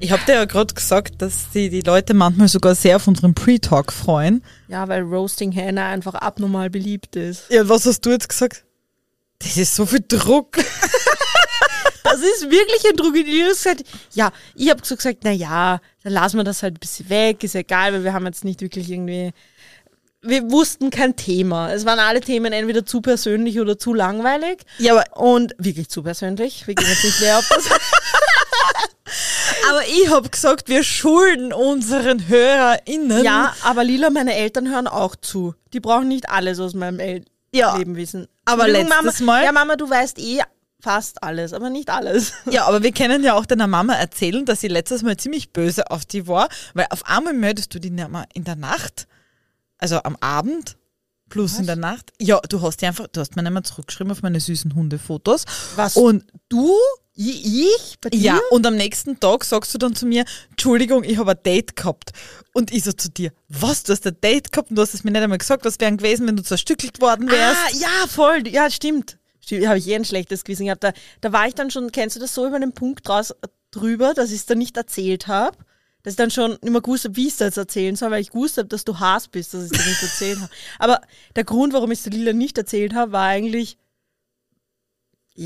Ich habe dir ja gerade gesagt, dass die, die Leute manchmal sogar sehr auf unseren Pre-Talk freuen. Ja, weil Roasting Hannah einfach abnormal beliebt ist. Ja, was hast du jetzt gesagt? Das ist so viel Druck. Das ist wirklich ein Druck. Ich hab gesagt, ja, ich habe so gesagt, na ja, dann lassen wir das halt ein bisschen weg, ist egal, weil wir haben jetzt nicht wirklich irgendwie, wir wussten kein Thema. Es waren alle Themen entweder zu persönlich oder zu langweilig. Ja, aber, Und wirklich zu persönlich. Wir gehen jetzt nicht mehr auf das. aber ich habe gesagt, wir schulden unseren HörerInnen. ja, aber Lila, meine Eltern hören auch zu. Die brauchen nicht alles aus meinem El Ja, Leben wissen. aber letztes Mama, Mal- Ja, Mama, du weißt eh fast alles, aber nicht alles. Ja, aber wir können ja auch deiner Mama erzählen, dass sie letztes Mal ziemlich böse auf die war, weil auf einmal meldest du die Mama in der Nacht, also am Abend plus in der Nacht. Ja, du hast die einfach, du hast mir nicht mehr zurückgeschrieben auf meine süßen Hundefotos. Was? Und Du? Ich? ich? Bei dir? ja, und am nächsten Tag sagst du dann zu mir, Entschuldigung, ich habe ein Date gehabt. Und ich so zu dir, was, du hast ein Date gehabt und du hast es mir nicht einmal gesagt, was wäre gewesen, wenn du zerstückelt worden wärst? Ah, ja, voll. Ja, stimmt. Stimmt, habe ich eh ein schlechtes Gewissen gehabt. Da, da war ich dann schon, kennst du das so über den Punkt raus drüber, dass ich es dann nicht erzählt habe? Dass ich dann schon mehr gewusst habe, wie ich es jetzt erzählen soll, weil ich gewusst habe, dass du Hass bist, dass ich es dir nicht erzählt habe. Aber der Grund, warum ich es Lila nicht erzählt habe, war eigentlich,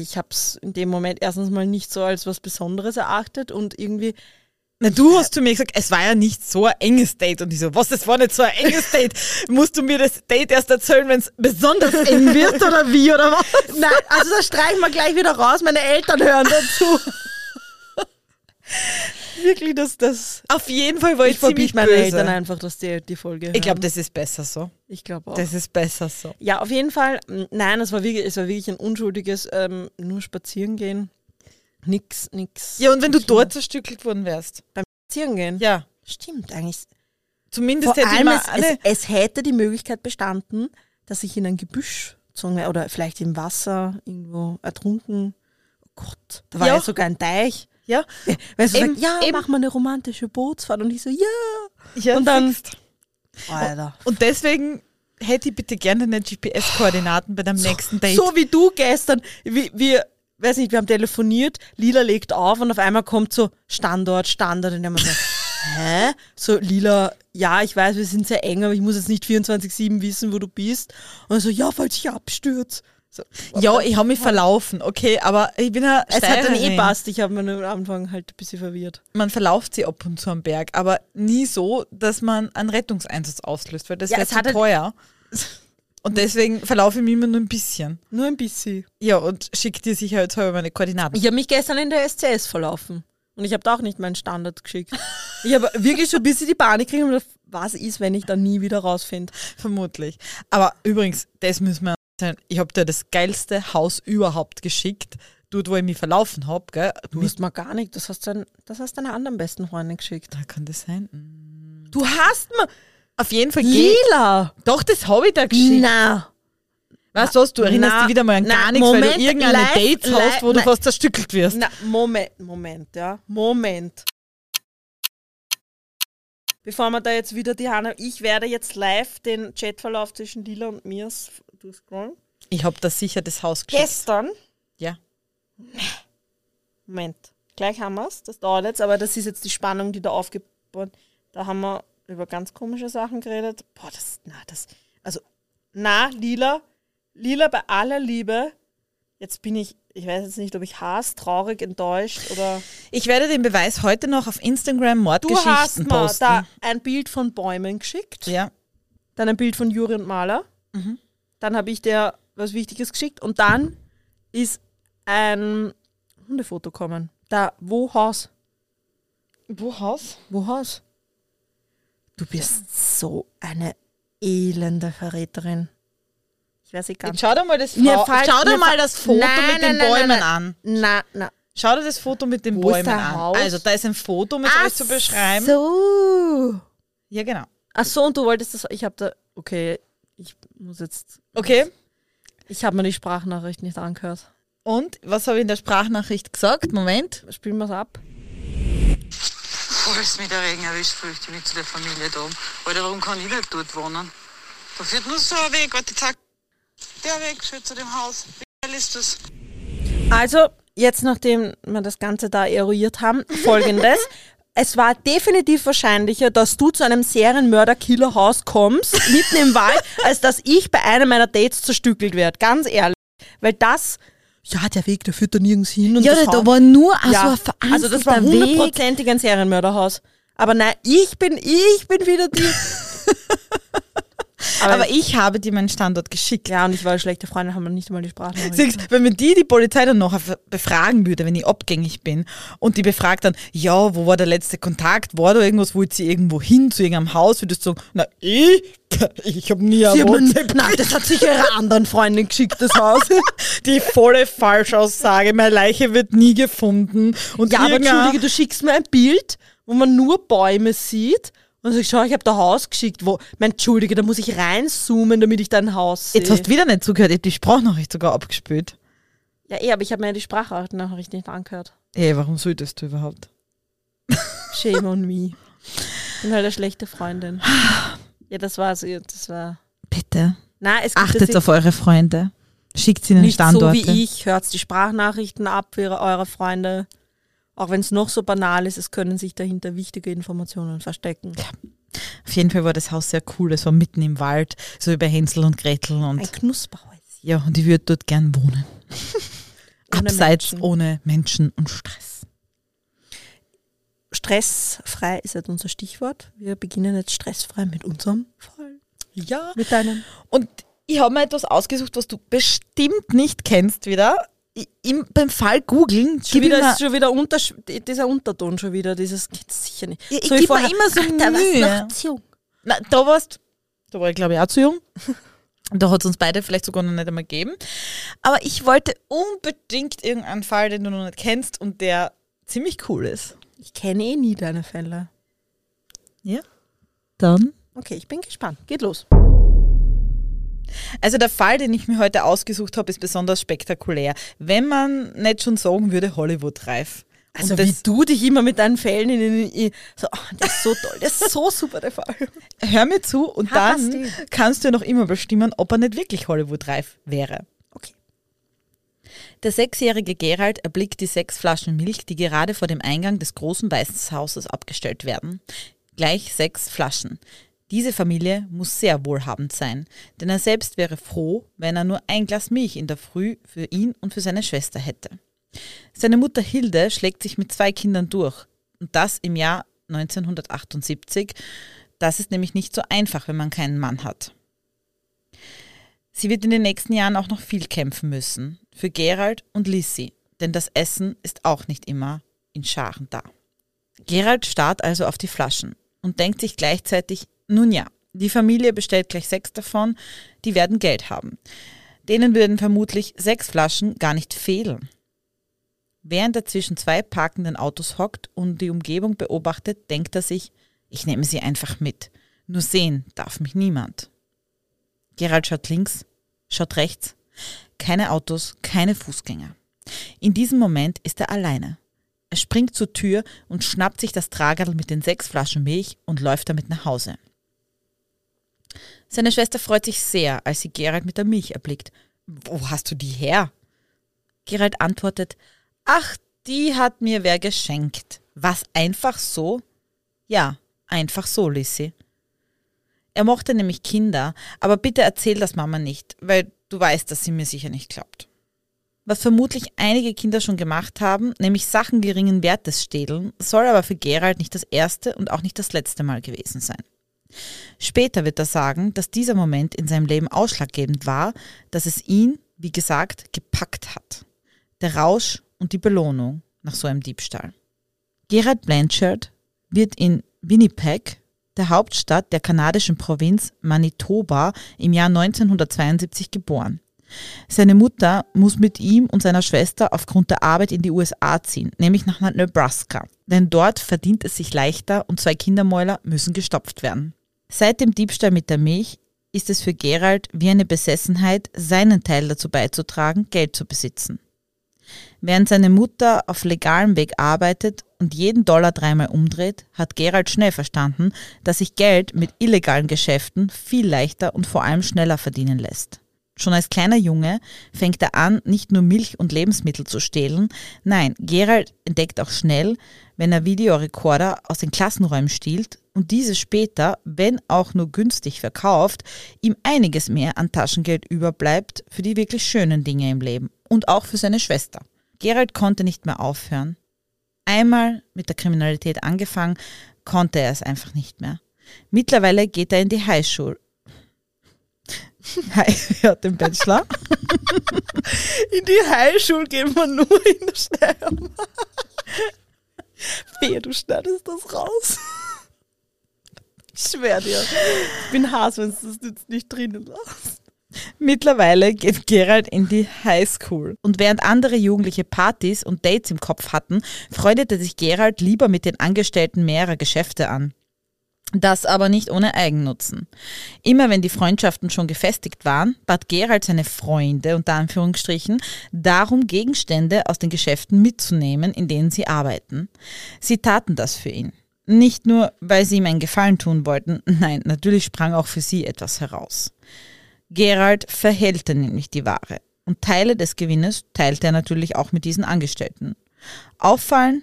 ich habe es in dem Moment erstens mal nicht so als was Besonderes erachtet und irgendwie, Na, du hast zu mir gesagt, es war ja nicht so ein enges Date. Und ich so, was, es war nicht so ein enges Date? Musst du mir das Date erst erzählen, wenn es besonders eng wird oder wie oder was? nein, also das streichen wir gleich wieder raus, meine Eltern hören dazu. Wirklich, das, das, Auf jeden Fall war ich, Ich verbiete meinen böse. Eltern einfach, dass die die Folge hören. Ich glaube, das ist besser so. Ich glaube auch. Das ist besser so. ja, auf jeden Fall. Nein, es war wirklich, es war wirklich ein unschuldiges, ähm, nur spazieren gehen. Nix, nix. Ja, und wenn du dort zerstückelt worden wärst? spazieren gehen. Ja, Stimmt eigentlich. zumindest Vor hätte ich allem, es, es, es hätte die Möglichkeit bestanden, dass ich in ein Gebüsch gezogen wäre oder vielleicht im Wasser irgendwo ertrunken. Oh Gott, da war Ja. ja, sogar ein Teich. Ja, sie Eben, sagt, ja, eben. mach mal eine romantische Bootsfahrt. Und ich so, ja. ja Und dann-. Alter. Und deswegen hätte ich bitte gerne deine GPS-Koordinaten bei deinem nächsten Date. So wie du gestern, wie, wir, weiß nicht, wir haben telefoniert, Lila legt auf und auf einmal kommt so Standort, Standort und ich hab mir so, hä? So, Lila, ja, ich weiß, wir sind sehr eng, aber ich muss jetzt nicht 24-7 wissen, wo du bist. Und so, ja, falls ich abstürze. So, ja, ich habe mich verlaufen, okay, aber ich bin ja es hat dann eh passt, ich habe mir am Anfang halt ein bisschen verwirrt. man verlauft sie ab und zu am Berg, aber nie so, dass man einen Rettungseinsatz auslöst, weil das Ja, wäre zu halt- teuer. Und deswegen verlaufe ich mich immer nur ein bisschen. Nur ein bisschen. Ja, und schick dir sicherheitshalber meine Koordinaten. Ich habe mich gestern in der SCS verlaufen. Und ich habe da auch nicht meinen Standard geschickt. Ich habe wirklich schon ein bisschen die Panik gekriegt was ist, wenn ich dann nie wieder rausfinde. Vermutlich. Aber übrigens, das müssen wir. Ich habe dir das geilste Haus überhaupt geschickt. Dort, wo ich mich verlaufen habe? Du hast mal gar nicht, das hast, dein, das hast deiner anderen besten Freundin geschickt. Da kann das sein. Hm. Du hast mir. Auf jeden Fall. Lila! Doch, das habe ich da geschickt. Na. Weißt du was, du erinnerst Na, dich wieder mal an na, gar nichts, weil Moment, du irgendeine live, Dates live, hast, wo du nein. fast zerstückelt wirst. Na, Moment, Moment, ja. Moment. Bevor wir da jetzt wieder die Hanna, ich werde jetzt live den Chatverlauf zwischen Lila und mir durchscrollen. Ich habe da sicher das Haus geschickt. Gestern, Ja. Moment, gleich haben wir es, das dauert jetzt, aber das ist jetzt die Spannung, die da aufgebaut Da haben wir über ganz komische Sachen geredet. Boah, das, na, das, also, na, Lila, Lila bei aller Liebe, jetzt bin ich, ich weiß jetzt nicht, ob ich Hass, traurig, enttäuscht oder. Ich werde den Beweis heute noch auf Instagram Du Mordgeschichten hast mir posten. da ein Bild von Bäumen geschickt, ja. dann ein Bild von Juri und Maler, dann habe ich dir was Wichtiges geschickt und dann ist ein Hundefoto kommen. Da, wo Haus? Wo Haus? Wo Haus? Du bist so eine elende Verräterin. Ich weiß nicht ganz. Jetzt schau dir mal das, Frau, fällt- schau dir mal das Foto Nein, mit den nein, Bäumen nein, an. Na, na, Schau dir das Foto mit den Wo Bäumen an. Haus? Also, da ist ein Foto, um es euch zu beschreiben. So. Ja, genau. Ach so, und du wolltest das. Ich habe da. Okay, ich muss jetzt. Okay. Ich habe mir die Sprachnachricht nicht angehört. Und was habe ich in der Sprachnachricht gesagt? Moment. Spielen wir es ab. Falls mich der Regen erwischt, flüchte ich mich zu der Familie da oben. Alter, warum kann ich nicht dort wohnen? Da führt nur so ein Weg. Warte, zack. Der Weg führt zu dem Haus. Wie geil ist das? Also, jetzt nachdem wir das Ganze da eruiert haben, folgendes. Es war definitiv wahrscheinlicher, dass du zu einem Serienmörder-Killer-Haus kommst, mitten im Wald, als dass ich bei einem meiner Dates zerstückelt werde. Ganz ehrlich. Weil das, ja, der Weg, der führt da nirgends hin. Und Ja, das da war nur also ja, ein also das war hundertprozentig ein Serienmörderhaus. Aber nein, ich bin, ich bin wieder die. Aber ich habe dir meinen Standort geschickt. ja, und ich war eine schlechte Freundin, haben wir nicht einmal die. Siehst, wenn mir die die Polizei dann noch befragen würde, wenn ich abgängig bin und die befragt dann, ja, wo war der letzte Kontakt? War da irgendwas, wollte sie irgendwo hin zu irgendeinem Haus? Würdest du sagen, na, ich, ich habe nie ein Sie haben- WhatsApp. Nein, das hat sicher ihre anderen Freundin geschickt, das Haus. Die volle Falschaussage, meine Leiche wird nie gefunden. Und Ja, aber entschuldige, du schickst mir ein Bild, wo man nur Bäume sieht. Und sagst, schau, ich habe da Haus geschickt. Wo, mein Entschuldige, da muss ich reinzoomen, damit ich dein Haus sehe. Jetzt hast du wieder nicht zugehört, ich hab die Sprachnachricht sogar abgespielt. ja, eh, aber ich habe mir die Sprachnachricht nicht angehört. Ey, warum solltest du überhaupt? Shame on me. Ich bin halt eine schlechte Freundin. Ja, das war so, das war. Bitte, Nein, es gibt achtet auf eure Freunde. Schickt ihnen nicht so Standorte. wie ich, hört die Sprachnachrichten ab für eure Freunde. Auch wenn es noch so banal ist, es können sich dahinter wichtige Informationen verstecken. Auf jeden Fall war das Haus sehr cool. Es war mitten im Wald, so über Hänsel und Gretel und Ein Knusperhäuschen. ja, und ich würde dort gern wohnen. Ohne Abseits, Menschen. ohne Menschen und Stress. Stressfrei ist halt unser Stichwort. Wir beginnen jetzt stressfrei mit unserem Fall. Ja. Mit deinem. Und ich habe mir etwas ausgesucht, was du bestimmt nicht kennst wieder. Im, beim Fall googeln, Schon wieder, ist schon wieder unter, dieser Unterton schon wieder. Dieses geht's sicher nicht. ich, ich So gib mir immer so Ach, da Mühe. noch zu jung. Na, da warst da war ich glaube ich auch zu jung. Da hat es uns beide vielleicht sogar noch nicht einmal gegeben. Aber ich wollte unbedingt irgendeinen Fall, den du noch nicht kennst und der ziemlich cool ist. Ich kenne eh nie deine Fälle. Ja? Dann. Okay, ich bin gespannt. Geht los. Also der Fall, den ich mir heute ausgesucht habe, ist besonders spektakulär. Wenn man nicht schon sagen würde, Hollywood-reif. Also wie du dich immer mit deinen Fällen in, in so, oh, das ist so toll, das ist so super der Fall. Hör mir zu und Ha, dann Basti. kannst du ja noch immer bestimmen, ob er nicht wirklich Hollywood-reif wäre. Okay. Der sechsjährige Gerald erblickt die sechs Flaschen Milch, die gerade vor dem Eingang des großen weißen Hauses abgestellt werden. Gleich sechs Flaschen. Diese Familie muss sehr wohlhabend sein, denn er selbst wäre froh, wenn er nur ein Glas Milch in der Früh für ihn und für seine Schwester hätte. Seine Mutter Hilde schlägt sich mit zwei Kindern durch. Und das im Jahr 1978. Das ist nämlich nicht so einfach, wenn man keinen Mann hat. Sie wird in den nächsten Jahren auch noch viel kämpfen müssen. Für Gerald und Lissy. Denn das Essen ist auch nicht immer in Scharen da. Gerald starrt also auf die Flaschen und denkt sich gleichzeitig, nun ja, die Familie bestellt gleich sechs davon, die werden Geld haben. Denen würden vermutlich sechs Flaschen gar nicht fehlen. Während er zwischen zwei parkenden Autos hockt und die Umgebung beobachtet, denkt er sich, ich nehme sie einfach mit. Nur sehen darf mich niemand. Gerald schaut links, schaut rechts. Keine Autos, keine Fußgänger. In diesem Moment ist er alleine. Er springt zur Tür und schnappt sich das Tragerl mit den sechs Flaschen Milch und läuft damit nach Hause. Seine Schwester freut sich sehr, als sie Gerald mit der Milch erblickt. Wo hast du die her? Gerald antwortet, ach, die hat mir wer geschenkt. Was, einfach so? Ja, einfach so, Lissy. Er mochte nämlich Kinder, aber bitte erzähl das Mama nicht, weil du weißt, dass sie mir sicher nicht glaubt. Was vermutlich einige Kinder schon gemacht haben, nämlich Sachen geringen Wertes stehlen, soll aber für Gerald nicht das erste und auch nicht das letzte Mal gewesen sein. Später wird er sagen, dass dieser Moment in seinem Leben ausschlaggebend war, dass es ihn, wie gesagt, gepackt hat. Der Rausch und die Belohnung nach so einem Diebstahl. Gerald Blanchard wird in Winnipeg, der Hauptstadt der kanadischen Provinz Manitoba, im Jahr 1972 geboren. Seine Mutter muss mit ihm und seiner Schwester aufgrund der Arbeit in die USA ziehen, nämlich nach Nebraska. Denn dort verdient es sich leichter und zwei Kindermäuler müssen gestopft werden. Seit dem Diebstahl mit der Milch ist es für Gerald wie eine Besessenheit, seinen Teil dazu beizutragen, Geld zu besitzen. Während seine Mutter auf legalem Weg arbeitet und jeden Dollar dreimal umdreht, hat Gerald schnell verstanden, dass sich Geld mit illegalen Geschäften viel leichter und vor allem schneller verdienen lässt. Schon als kleiner Junge fängt er an, nicht nur Milch und Lebensmittel zu stehlen, nein, Gerald entdeckt auch schnell, wenn er Videorekorder aus den Klassenräumen stiehlt und diese später, wenn auch nur günstig verkauft, ihm einiges mehr an Taschengeld überbleibt für die wirklich schönen Dinge im Leben und auch für seine Schwester. Gerald konnte nicht mehr aufhören. Einmal mit der Kriminalität angefangen, konnte er es einfach nicht mehr. Mittlerweile geht er in die Highschool. Er hat den Bachelor. In die Highschule gehen wir nur in der Steiermark. Wehe, du schneidest das raus. Ich schwör dir. Ich bin Hass, wenn du das jetzt nicht drinnen lässt. Mittlerweile geht Gerald in die Highschool. Und während andere Jugendliche Partys und Dates im Kopf hatten, freundete sich Gerald lieber mit den Angestellten mehrerer Geschäfte an. Das aber nicht ohne Eigennutzen. Immer wenn die Freundschaften schon gefestigt waren, bat Gerald seine Freunde, unter Anführungsstrichen, darum, Gegenstände aus den Geschäften mitzunehmen, in denen sie arbeiten. Sie taten das für ihn. Nicht nur, weil sie ihm einen Gefallen tun wollten, nein, natürlich sprang auch für sie etwas heraus. Gerald verhehlte nämlich die Ware und Teile des Gewinnes teilte er natürlich auch mit diesen Angestellten. Auffallen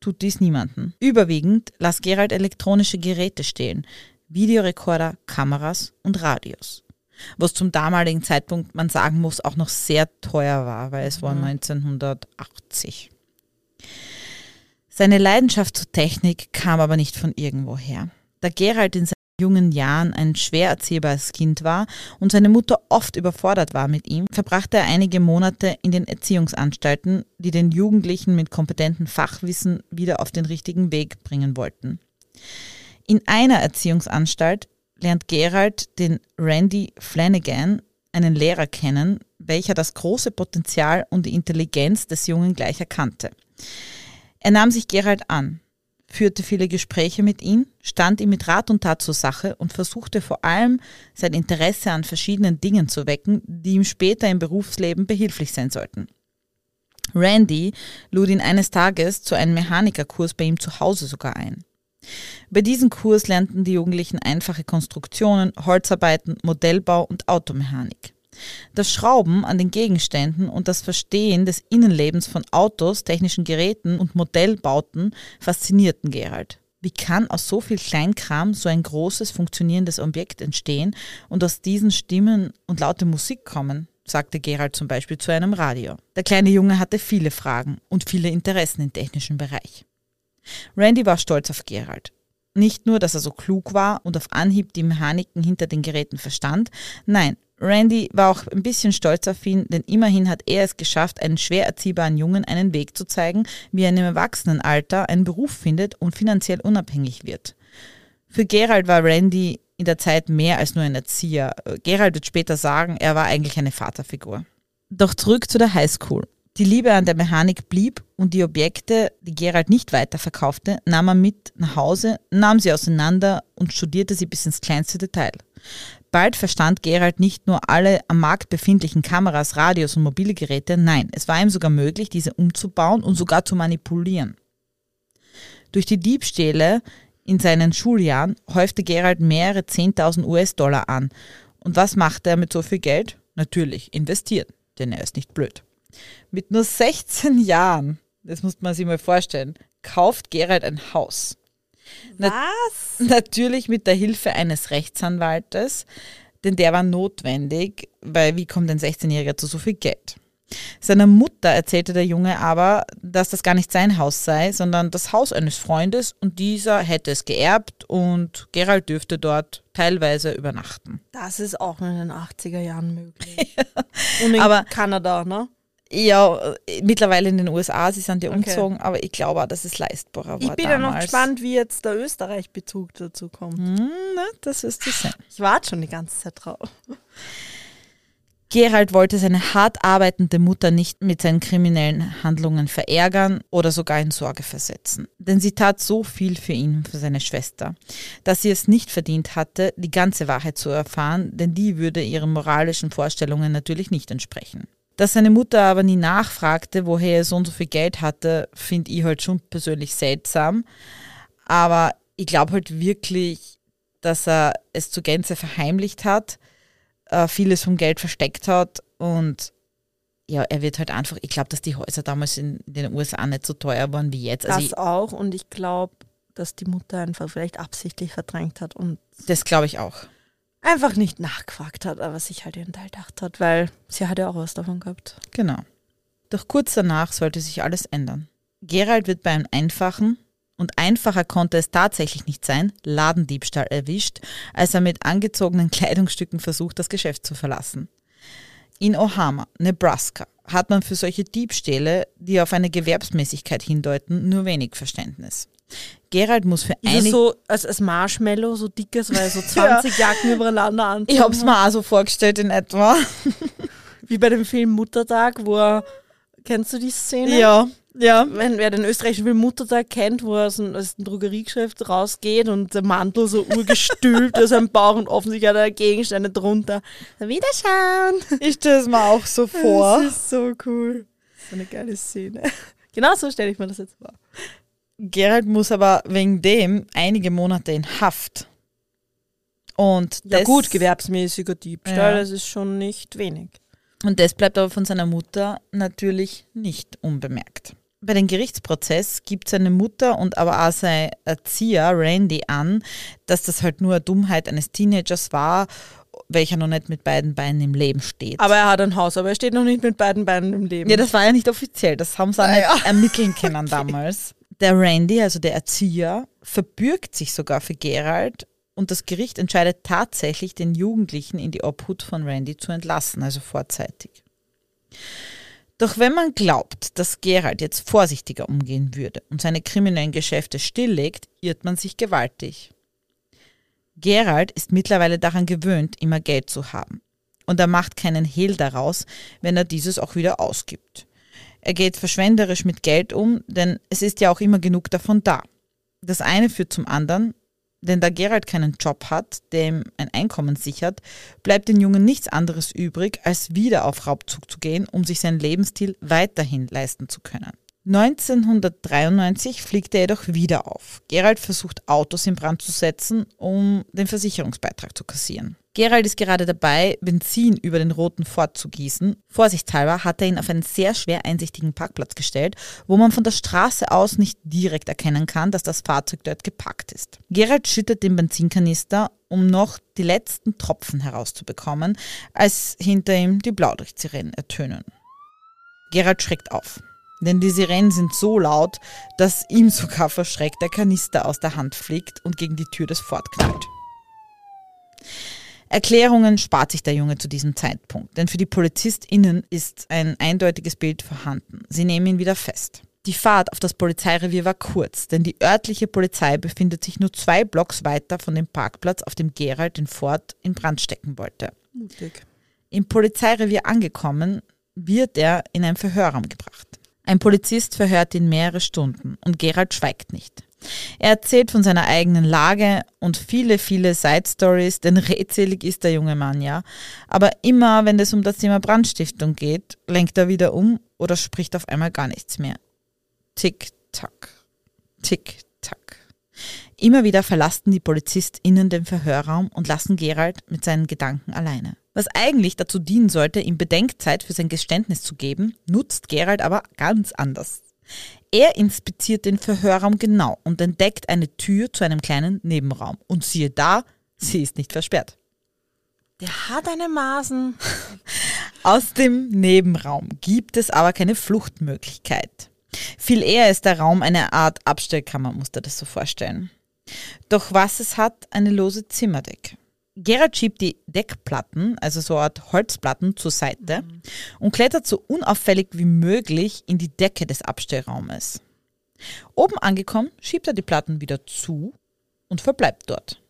tut dies niemanden. Überwiegend las Gerald elektronische Geräte stehlen, Videorekorder, Kameras und Radios. Was zum damaligen Zeitpunkt, man sagen muss, auch noch sehr teuer war, weil es war 1980. Seine Leidenschaft zur Technik kam aber nicht von irgendwoher. Da Gerald in seinen jungen Jahren ein schwer erziehbares Kind war und seine Mutter oft überfordert war mit ihm, verbrachte er einige Monate in den Erziehungsanstalten, die den Jugendlichen mit kompetentem Fachwissen wieder auf den richtigen Weg bringen wollten. In einer Erziehungsanstalt lernt Gerald den Randy Flanagan, einen Lehrer, kennen, welcher das große Potenzial und die Intelligenz des Jungen gleich erkannte. Er nahm sich Gerald an, führte viele Gespräche mit ihm, stand ihm mit Rat und Tat zur Sache und versuchte vor allem sein Interesse an verschiedenen Dingen zu wecken, die ihm später im Berufsleben behilflich sein sollten. Randy lud ihn eines Tages zu einem Mechanikerkurs bei ihm zu Hause sogar ein. Bei diesem Kurs lernten die Jugendlichen einfache Konstruktionen, Holzarbeiten, Modellbau und Automechanik. Das Schrauben an den Gegenständen und das Verstehen des Innenlebens von Autos, technischen Geräten und Modellbauten faszinierten Gerald. Wie kann aus so viel Kleinkram so ein großes funktionierendes Objekt entstehen und aus diesen Stimmen und laute Musik kommen? sagte Gerald zum Beispiel zu einem Radio. Der kleine Junge hatte viele Fragen und viele Interessen im technischen Bereich. Randy war stolz auf Gerald. Nicht nur, dass er so klug war und auf Anhieb die Mechaniken hinter den Geräten verstand, nein, Randy war auch ein bisschen stolz auf ihn, denn immerhin hat er es geschafft, einen schwer erziehbaren Jungen einen Weg zu zeigen, wie er im Erwachsenenalter einen Beruf findet und finanziell unabhängig wird. Für Gerald war Randy in der Zeit mehr als nur ein Erzieher. Gerald wird später sagen, er war eigentlich eine Vaterfigur. Doch zurück zu der Highschool. Die Liebe an der Mechanik blieb und die Objekte, die Gerald nicht weiterverkaufte, nahm er mit nach Hause, nahm sie auseinander und studierte sie bis ins kleinste Detail. Bald verstand Gerald nicht nur alle am Markt befindlichen Kameras, Radios und mobile Geräte, nein, es war ihm sogar möglich, diese umzubauen und sogar zu manipulieren. Durch die Diebstähle in seinen Schuljahren häufte Gerald mehrere 10.000 US-Dollar an. Und was machte er mit so viel Geld? Natürlich investieren, denn er ist nicht blöd. Mit nur 16 Jahren, das muss man sich mal vorstellen, kauft Gerald ein Haus. Was? Natürlich mit der Hilfe eines Rechtsanwaltes, denn der war notwendig, weil wie kommt ein 16-Jähriger zu so viel Geld? Seiner Mutter erzählte der Junge aber, dass das gar nicht sein Haus sei, sondern das Haus eines Freundes und dieser hätte es geerbt und Gerald dürfte dort teilweise übernachten. Das ist auch in den 80er Jahren möglich. Und in Aber- Kanada, ne? Ja, äh, mittlerweile in den USA, sie sind ja Okay. umgezogen, aber ich glaube auch, dass es leistbarer war Ich bin ja noch gespannt, wie jetzt der Österreich-Bezug dazu kommt. Hm, na, das wirst du sehen. Ich warte schon die ganze Zeit drauf. Gerald wollte seine hart arbeitende Mutter nicht mit seinen kriminellen Handlungen verärgern oder sogar in Sorge versetzen. Denn sie tat so viel für ihn und für seine Schwester, dass sie es nicht verdient hatte, die ganze Wahrheit zu erfahren, denn die würde ihren moralischen Vorstellungen natürlich nicht entsprechen. Dass seine Mutter aber nie nachfragte, woher er so und so viel Geld hatte, finde ich halt schon persönlich seltsam. Aber ich glaube halt wirklich, dass er es zur Gänze verheimlicht hat äh, vieles vom Geld versteckt hat und ja, er wird halt einfach, ich glaube, dass die Häuser damals in den USA nicht so teuer waren wie jetzt. Also das ich, auch und ich glaube, dass die Mutter einfach vielleicht absichtlich verdrängt hat und das glaube ich auch. Einfach nicht nachgefragt hat, aber sich halt ihren Teil gedacht hat, weil sie hat ja auch was davon gehabt. Genau. Doch kurz danach sollte sich alles ändern. Gerald wird bei einem einfachen, und einfacher konnte es tatsächlich nicht sein, Ladendiebstahl erwischt, als er mit angezogenen Kleidungsstücken versucht, das Geschäft zu verlassen. In Ohama, Nebraska, hat man für solche Diebstähle, die auf eine Gewerbsmäßigkeit hindeuten, nur wenig Verständnis. Gerald muss für eine. so als, als Marshmallow, so dickes, weil so 20 ja. Jacken übereinander an. Ich hab's mir auch so vorgestellt in etwa. Wie bei dem Film Muttertag, wo er. Kennst du die Szene? Ja. Ja. Wenn wer den österreichischen Film Muttertag kennt, wo er aus einem, aus einem Drogeriegeschäft rausgeht und der Mantel so urgestülpt aus seinem Bauch und offensichtlich hat er Gegenstände drunter. Wiederschauen! Ich stelle es mir auch so vor. Das ist so cool. So eine geile Szene. Genau so stelle ich mir das jetzt vor. Gerald muss aber wegen dem einige Monate in Haft. Und ja gut, gewerbsmäßiger Diebstahl, ja. das ist schon nicht wenig. Und das bleibt aber von seiner Mutter natürlich nicht unbemerkt. Bei dem Gerichtsprozess gibt seine Mutter und aber auch sein Erzieher Randy an, dass das halt nur eine Dummheit eines Teenagers war, welcher noch nicht mit beiden Beinen im Leben steht. Aber er hat ein Haus, aber er steht noch nicht mit beiden Beinen im Leben. Ja, das war ja nicht offiziell, das haben sie auch nicht ja. ermitteln können okay. damals. Der Randy, also der Erzieher, verbürgt sich sogar für Gerald und das Gericht entscheidet tatsächlich, den Jugendlichen in die Obhut von Randy zu entlassen, also vorzeitig. Doch wenn man glaubt, dass Gerald jetzt vorsichtiger umgehen würde und seine kriminellen Geschäfte stilllegt, irrt man sich gewaltig. Gerald ist mittlerweile daran gewöhnt, immer Geld zu haben. Und er macht keinen Hehl daraus, wenn er dieses auch wieder ausgibt. Er geht verschwenderisch mit Geld um, denn es ist ja auch immer genug davon da. Das eine führt zum anderen denn da Gerald keinen Job hat, der ihm ein Einkommen sichert, bleibt den Jungen nichts anderes übrig, als wieder auf Raubzug zu gehen, um sich seinen Lebensstil weiterhin leisten zu können. 1993 fliegt er jedoch wieder auf. Gerald versucht Autos in Brand zu setzen, um den Versicherungsbeitrag zu kassieren. Gerald ist gerade dabei, Benzin über den roten Ford zu gießen. Vorsichtshalber hat er ihn auf einen sehr schwer einsichtigen Parkplatz gestellt, wo man von der Straße aus nicht direkt erkennen kann, dass das Fahrzeug dort geparkt ist. Gerald schüttet den Benzinkanister, um noch die letzten Tropfen herauszubekommen, als hinter ihm die Blaulicht-Sirenen ertönen. Gerald schreckt auf. Denn die Sirenen sind so laut, dass ihm sogar verschreckt der Kanister aus der Hand fliegt und gegen die Tür des Ford knallt. Erklärungen spart sich der Junge zu diesem Zeitpunkt, denn für die PolizistInnen ist ein eindeutiges Bild vorhanden. Sie nehmen ihn wieder fest. Die Fahrt auf das Polizeirevier war kurz, denn die örtliche Polizei befindet sich nur zwei Blocks weiter von dem Parkplatz, auf dem Gerald den Ford in Brand stecken wollte. Mutig. Im Polizeirevier angekommen, wird er in ein Verhörraum gebracht. Ein Polizist verhört ihn mehrere Stunden und Gerald schweigt nicht. Er erzählt von seiner eigenen Lage und viele, viele Side-Stories, denn redselig ist der junge Mann ja. Aber immer, wenn es um das Thema Brandstiftung geht, lenkt er wieder um oder spricht auf einmal gar nichts mehr. Tick-Tack, Tick-Tack. Immer wieder verlassen die PolizistInnen den Verhörraum und lassen Gerald mit seinen Gedanken alleine. Was eigentlich dazu dienen sollte, ihm Bedenkzeit für sein Geständnis zu geben, nutzt Gerald aber ganz anders. Er inspiziert den Verhörraum genau und entdeckt eine Tür zu einem kleinen Nebenraum. Und siehe da, sie ist nicht versperrt. Der hat eine Maßen. Aus dem Nebenraum gibt es aber keine Fluchtmöglichkeit. Viel eher ist der Raum eine Art Abstellkammer, musst du das so vorstellen. Doch was es hat, eine lose Zimmerdecke. Gerard schiebt die Deckplatten, also so eine Art Holzplatten, zur Seite mhm. und klettert so unauffällig wie möglich in die Decke des Abstellraumes. Oben angekommen, schiebt er die Platten wieder zu und verbleibt dort.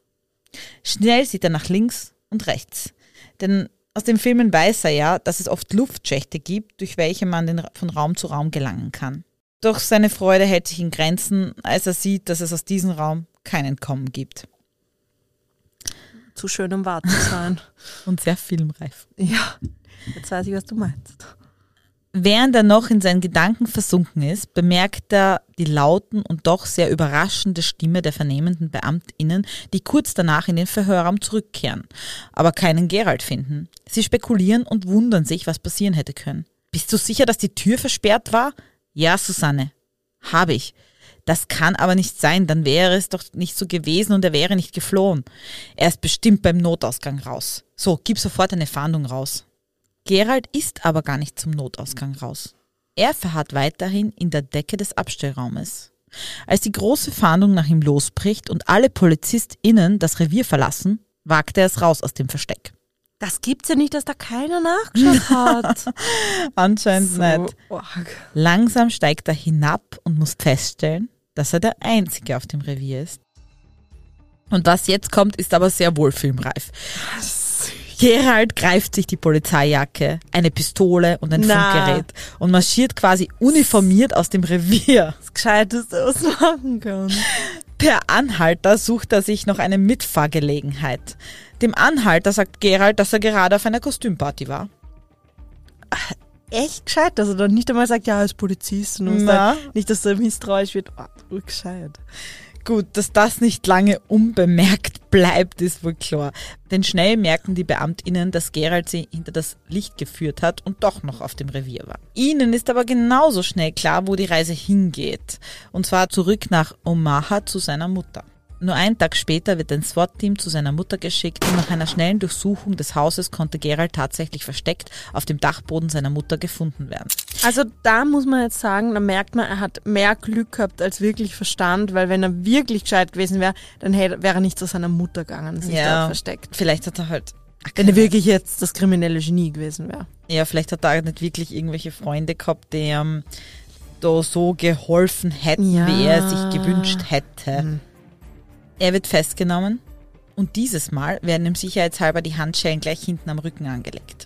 Schnell sieht er nach links und rechts, denn Aus den Filmen weiß er ja, dass es oft Luftschächte gibt, durch welche man von Raum zu Raum gelangen kann. Doch seine Freude hält sich in Grenzen, als er sieht, dass es aus diesem Raum kein Entkommen gibt. Zu schön, um wahr zu sein. Und sehr filmreif. ja, jetzt weiß ich, was du meinst. Während er noch in seinen Gedanken versunken ist, bemerkt er die lauten und doch sehr überraschende Stimme der vernehmenden BeamtInnen, die kurz danach in den Verhörraum zurückkehren, aber keinen Gerald finden. Sie spekulieren und wundern sich, was passieren hätte können. Bist du sicher, dass die Tür versperrt war? Ja, Susanne. Habe ich. Das kann aber nicht sein, dann wäre es doch nicht so gewesen und er wäre nicht geflohen. Er ist bestimmt beim Notausgang raus. So, gib sofort eine Fahndung raus. Gerald ist aber gar nicht zum Notausgang raus. Er verharrt weiterhin in der Decke des Abstellraumes. Als die große Fahndung nach ihm losbricht und alle PolizistInnen das Revier verlassen, wagt er es raus aus dem Versteck. Das gibt's ja nicht, dass da keiner nachgeschaut hat. Anscheinend so nicht. arg. Langsam steigt er hinab und muss feststellen, dass er der Einzige auf dem Revier ist. Und was jetzt kommt, ist aber sehr wohl filmreif. Gerald greift sich die Polizeijacke, eine Pistole und ein Na. Funkgerät und marschiert quasi uniformiert aus dem Revier. Das Gescheiteste, was machen kann. Per Anhalter sucht er sich noch eine Mitfahrgelegenheit. Dem Anhalter sagt Gerald, dass er gerade auf einer Kostümparty war. Echt gescheit, dass er dann nicht einmal sagt, ja, als Polizist. Und Na. sagt, nicht, dass er misstrauisch wird. Oh, gescheit. Gut, dass das nicht lange unbemerkt bleibt, ist wohl klar. Denn schnell merken die BeamtInnen, dass Gerald sie hinter das Licht geführt hat und doch noch auf dem Revier war. Ihnen ist aber genauso schnell klar, wo die Reise hingeht. Und zwar zurück nach Omaha zu seiner Mutter. Nur einen Tag später wird ein SWAT-Team zu seiner Mutter geschickt und nach einer schnellen Durchsuchung des Hauses konnte Gerald tatsächlich versteckt auf dem Dachboden seiner Mutter gefunden werden. Also da muss man jetzt sagen, da merkt man, er hat mehr Glück gehabt als wirklich Verstand, weil wenn er wirklich gescheit gewesen wäre, dann hätte, wäre er nicht zu seiner Mutter gegangen, sich Ja. dort versteckt. Vielleicht hat er halt Wenn er wirklich jetzt das kriminelle Genie gewesen wäre. Ja, vielleicht hat er nicht wirklich irgendwelche Freunde gehabt, die ihm da so geholfen hätten, Ja. wie er sich gewünscht hätte. Mhm. Er wird festgenommen und dieses Mal werden ihm sicherheitshalber die Handschellen gleich hinten am Rücken angelegt.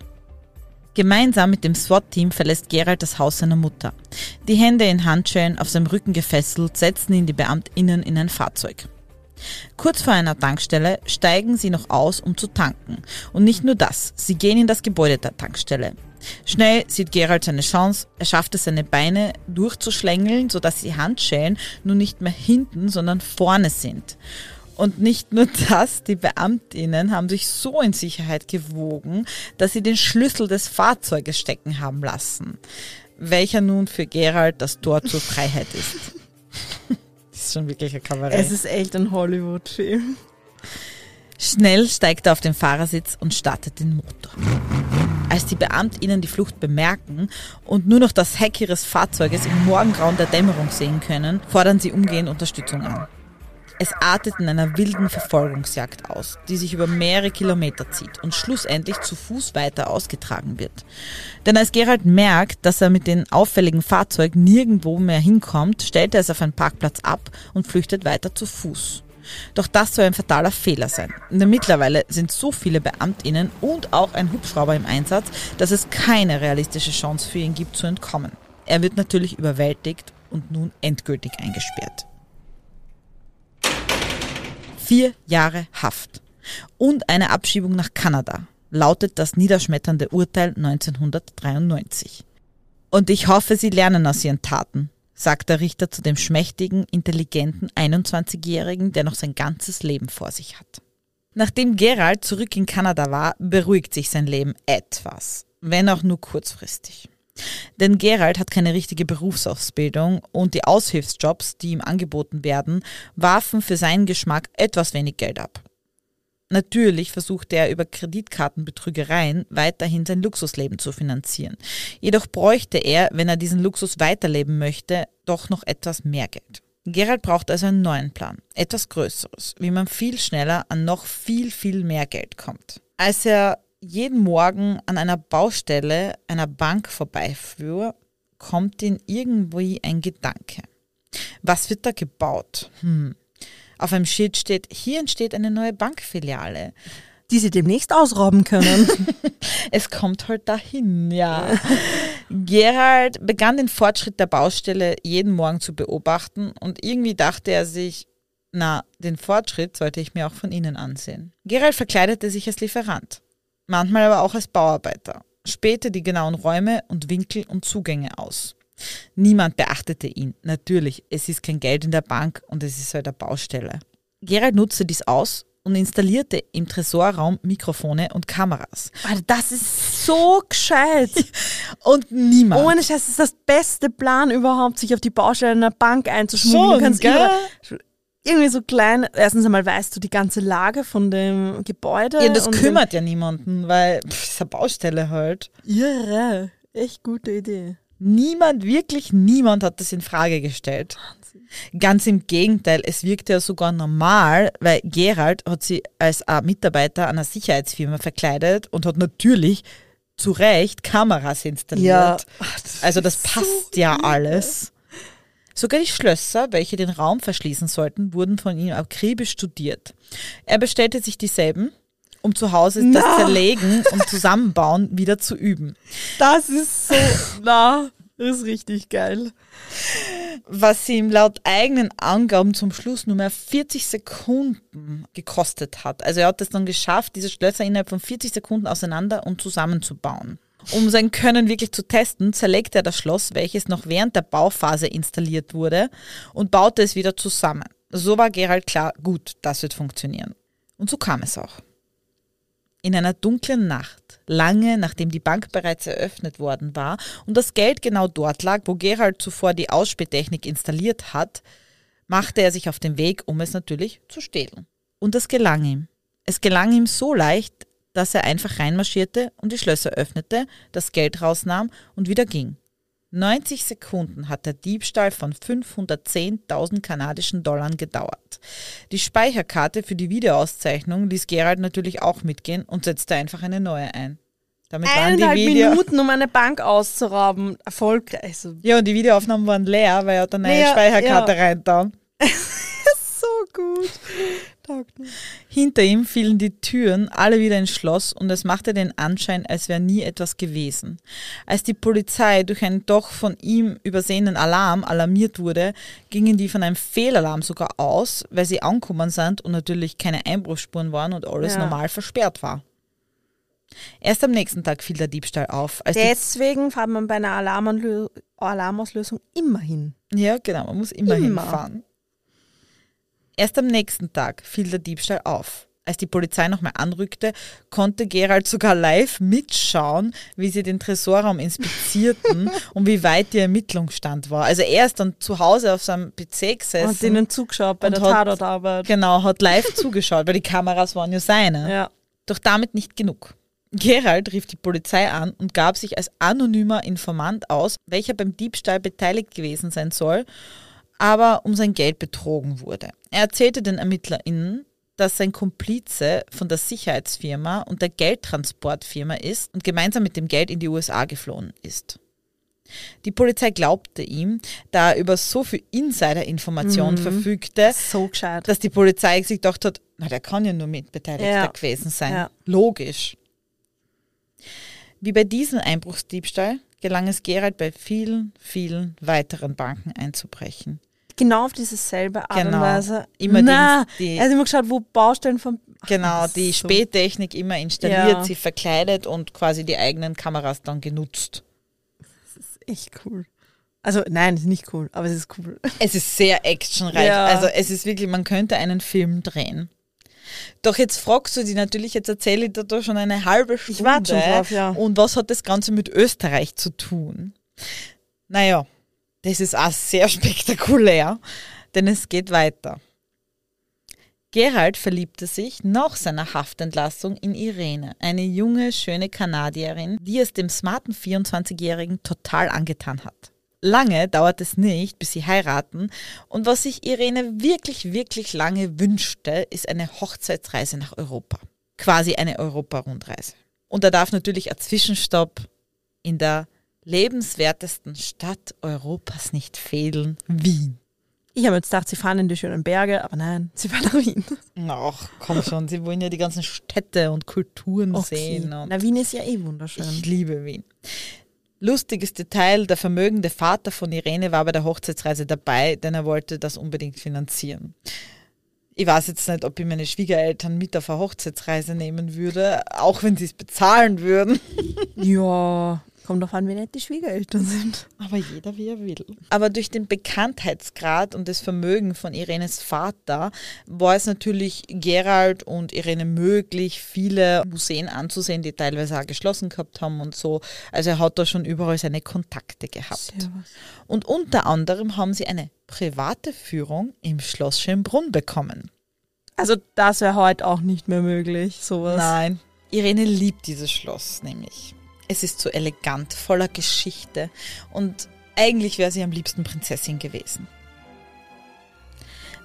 Gemeinsam mit dem SWAT-Team verlässt Gerald das Haus seiner Mutter. Die Hände in Handschellen auf seinem Rücken gefesselt, setzen ihn die BeamtInnen in ein Fahrzeug. Kurz vor einer Tankstelle steigen sie noch aus, um zu tanken. Und nicht nur das, sie gehen in das Gebäude der Tankstelle. Schnell sieht Gerald seine Chance, er schafft es, seine Beine durchzuschlängeln, sodass die Handschellen nun nicht mehr hinten, sondern vorne sind. Und nicht nur das, die Beamtinnen haben sich so in Sicherheit gewogen, dass sie den Schlüssel des Fahrzeuges stecken haben lassen, welcher nun für Gerald das Tor zur Freiheit ist. das ist schon wirklich ein Kabarett. Es ist echt ein Hollywood-Film. Schnell steigt er auf den Fahrersitz und startet den Motor. Als die BeamtInnen die Flucht bemerken und nur noch das Heck ihres Fahrzeuges im Morgengrauen der Dämmerung sehen können, fordern sie umgehend Unterstützung an. Es artet in einer wilden Verfolgungsjagd aus, die sich über mehrere Kilometer zieht und schlussendlich zu Fuß weiter ausgetragen wird. Denn als Gerald merkt, dass er mit dem auffälligen Fahrzeug nirgendwo mehr hinkommt, stellt er es auf einen Parkplatz ab und flüchtet weiter zu Fuß. Doch das soll ein fataler Fehler sein. Denn mittlerweile sind so viele BeamtInnen und auch ein Hubschrauber im Einsatz, dass es keine realistische Chance für ihn gibt zu entkommen. Er wird natürlich überwältigt und nun endgültig eingesperrt. Vier Jahre Haft und eine Abschiebung nach Kanada lautet das niederschmetternde Urteil 1993. Und ich hoffe, Sie lernen aus Ihren Taten, sagt der Richter zu dem schmächtigen, intelligenten 21-Jährigen, der noch sein ganzes Leben vor sich hat. Nachdem Gerald zurück in Kanada war, beruhigt sich sein Leben etwas, wenn auch nur kurzfristig. Denn Gerald hat keine richtige Berufsausbildung und die Aushilfsjobs, die ihm angeboten werden, warfen für seinen Geschmack etwas wenig Geld ab. Natürlich versuchte er über Kreditkartenbetrügereien weiterhin sein Luxusleben zu finanzieren. Jedoch bräuchte er, wenn er diesen Luxus weiterleben möchte, doch noch etwas mehr Geld. Gerald braucht also einen neuen Plan, etwas Größeres, wie man viel schneller an noch viel, viel mehr Geld kommt. Als er jeden Morgen an einer Baustelle einer Bank vorbeifuhr, kommt ihm irgendwie ein Gedanke. Was wird da gebaut? Hm. Auf einem Schild steht, hier entsteht eine neue Bankfiliale. die sie demnächst ausrauben können. Es kommt halt dahin, ja. Gerald begann den Fortschritt der Baustelle jeden Morgen zu beobachten und irgendwie dachte er sich, na, den Fortschritt sollte ich mir auch von innen ansehen. Gerald verkleidete sich als Lieferant, manchmal aber auch als Bauarbeiter, spähte die genauen Räume und Winkel und Zugänge aus. Niemand beachtete ihn. Natürlich, es ist kein Geld in der Bank und es ist halt eine Baustelle. Gerald nutzte dies aus und installierte im Tresorraum Mikrofone und Kameras. Alter, das ist so gescheit. Und niemand. Ohne Scheiß, ist das beste Plan überhaupt, sich auf die Baustelle einer Bank einzuschmuggeln. Schon, du kannst gell? irgendwie so klein, erstens einmal weißt du die ganze Lage von dem Gebäude. ja, das kümmert ja niemanden, weil pff, ist eine Baustelle halt. Irre. Echt gute Idee. Niemand, wirklich niemand hat das in Frage gestellt. Ganz im Gegenteil, es wirkte ja sogar normal, weil Gerald hat sie als Mitarbeiter einer Sicherheitsfirma verkleidet und hat natürlich zu Recht Kameras installiert. also das passt ja alles. Sogar die Schlösser, welche den Raum verschließen sollten, wurden von ihm akribisch studiert. Er bestellte sich dieselben, um zu Hause das Na. Zerlegen und Zusammenbauen wieder zu üben. Das ist so, na, das ist richtig geil. was ihm laut eigenen Angaben zum Schluss nur mehr 40 Sekunden gekostet hat. Also er hat es dann geschafft, diese Schlösser innerhalb von 40 Sekunden auseinander und zusammenzubauen. Um sein Können wirklich zu testen, zerlegte er das Schloss, welches noch während der Bauphase installiert wurde, und baute es wieder zusammen. So war Gerald klar, gut, das wird funktionieren. Und so kam es auch. In einer dunklen Nacht, lange nachdem die Bank bereits eröffnet worden war und das Geld genau dort lag, wo Gerald zuvor die Ausspähtechnik installiert hat, machte er sich auf den Weg, um es natürlich zu stehlen. Und das gelang ihm. Es gelang ihm so leicht, dass er einfach reinmarschierte und die Schlösser öffnete, das Geld rausnahm und wieder ging. 90 Sekunden hat der Diebstahl von 510.000 kanadischen Dollar gedauert. Die Speicherkarte für die Videoauszeichnung ließ Gerald natürlich auch mitgehen und setzte einfach eine neue ein. Damit waren die Eineinhalb Minuten, um eine Bank auszurauben. Erfolgreich. Also, ja, und die Videoaufnahmen waren leer, weil er hat eine neue Naja, Speicherkarte ja. reintan. gut. Taugt. Hinter ihm fielen die Türen alle wieder ins Schloss und es machte den Anschein, als wäre nie etwas gewesen. Als die Polizei durch einen doch von ihm übersehenen Alarm alarmiert wurde, gingen die von einem Fehlalarm sogar aus, weil sie angekommen sind und natürlich keine Einbruchsspuren waren und alles Ja. normal versperrt war. Erst am nächsten Tag fiel der Diebstahl auf. Deswegen fährt man bei einer Alarmanlö Alarmauslösung immer hin. ja, genau, man muss immer, Immer. hinfahren. Erst am nächsten Tag fiel der Diebstahl auf. Als die Polizei nochmal anrückte, konnte Gerald sogar live mitschauen, wie sie den Tresorraum inspizierten und wie weit die Ermittlungsstand war. Also er ist dann zu Hause auf seinem PC gesessen. Und denen zugeschaut bei der hat- Tatortarbeit. Genau, hat live zugeschaut, weil die Kameras waren ja seine. Ja. Doch damit nicht genug. Gerald rief die Polizei an und gab sich als anonymer Informant aus, welcher beim Diebstahl beteiligt gewesen sein soll, aber um sein Geld betrogen wurde. Er erzählte den ErmittlerInnen, dass sein Komplize von der Sicherheitsfirma und der Geldtransportfirma ist und gemeinsam mit dem Geld in die USA geflohen ist. Die Polizei glaubte ihm, da er über so viel Insiderinformation verfügte, So dass die Polizei sich gedacht hat, na, der kann ja nur Mitbeteiligter Ja. gewesen sein. Ja. Logisch. Wie bei diesem Einbruchsdiebstahl gelang es Gerald bei vielen, vielen weiteren Banken einzubrechen. Genau auf diese selbe Art Genau. und Weise. Immer die- Na, die- er hat immer geschaut, wo Baustellen von. Genau, das ist die so- Spättechnik immer installiert, Ja. sie verkleidet und quasi die eigenen Kameras dann genutzt. Echt cool. Also, nein, ist nicht cool, aber es ist cool. Es ist sehr actionreich. Ja. Also es ist wirklich, man könnte einen Film drehen. Doch jetzt fragst du dich natürlich, jetzt erzähle ich dir da schon eine halbe Stunde. Ich warte schon drauf, ja. Und was hat das Ganze mit Österreich zu tun? Naja, das ist auch sehr spektakulär, denn es geht weiter. Gerald verliebte sich nach seiner Haftentlassung in Irene, eine junge, schöne Kanadierin, die es dem smarten 24-Jährigen total angetan hat. Lange dauert es nicht, bis sie heiraten, und was sich Irene wirklich, wirklich lange wünschte, ist eine Hochzeitsreise nach Europa. Quasi eine Europa-Rundreise. Und da darf natürlich ein Zwischenstopp in der lebenswertesten Stadt Europas nicht fehlen, Wien. Ich habe jetzt gedacht, sie fahren in die schönen Berge, aber nein, sie fahren nach Wien. Ach, komm schon, sie wollen ja die ganzen Städte und Kulturen sehen. Und Na, Wien ist ja eh wunderschön. ich liebe Wien. Lustiges Detail, der vermögende Vater von Irene war bei der Hochzeitsreise dabei, denn er wollte das unbedingt finanzieren. Ich weiß jetzt nicht, ob ich meine Schwiegereltern mit auf eine Hochzeitsreise nehmen würde, auch wenn sie es bezahlen würden. Ja, kommt doch an, wie nett die Schwiegereltern sind. Aber jeder wie er will. Aber durch den Bekanntheitsgrad und das Vermögen von Irenes Vater war es natürlich Gerald und Irene möglich, viele Museen anzusehen, die teilweise auch geschlossen gehabt haben und so. Also er hat da schon überall seine Kontakte gehabt. Und unter anderem haben sie eine private Führung im Schloss Schönbrunn bekommen. Also das wäre heute auch nicht mehr möglich, sowas. Nein. Irene liebt dieses Schloss nämlich. Es ist so elegant, voller Geschichte und eigentlich wäre sie am liebsten Prinzessin gewesen.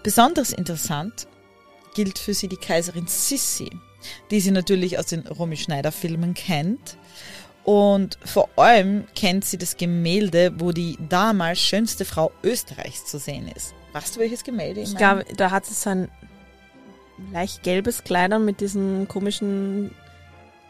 Besonders interessant gilt für sie die Kaiserin Sissi, die sie natürlich aus den Romy Schneider Filmen kennt. Und vor allem kennt sie das Gemälde, wo die damals schönste Frau Österreichs zu sehen ist. Weißt du, welches Gemälde ich Ich glaube, da hat sie so ein leicht gelbes Kleid mit diesen komischen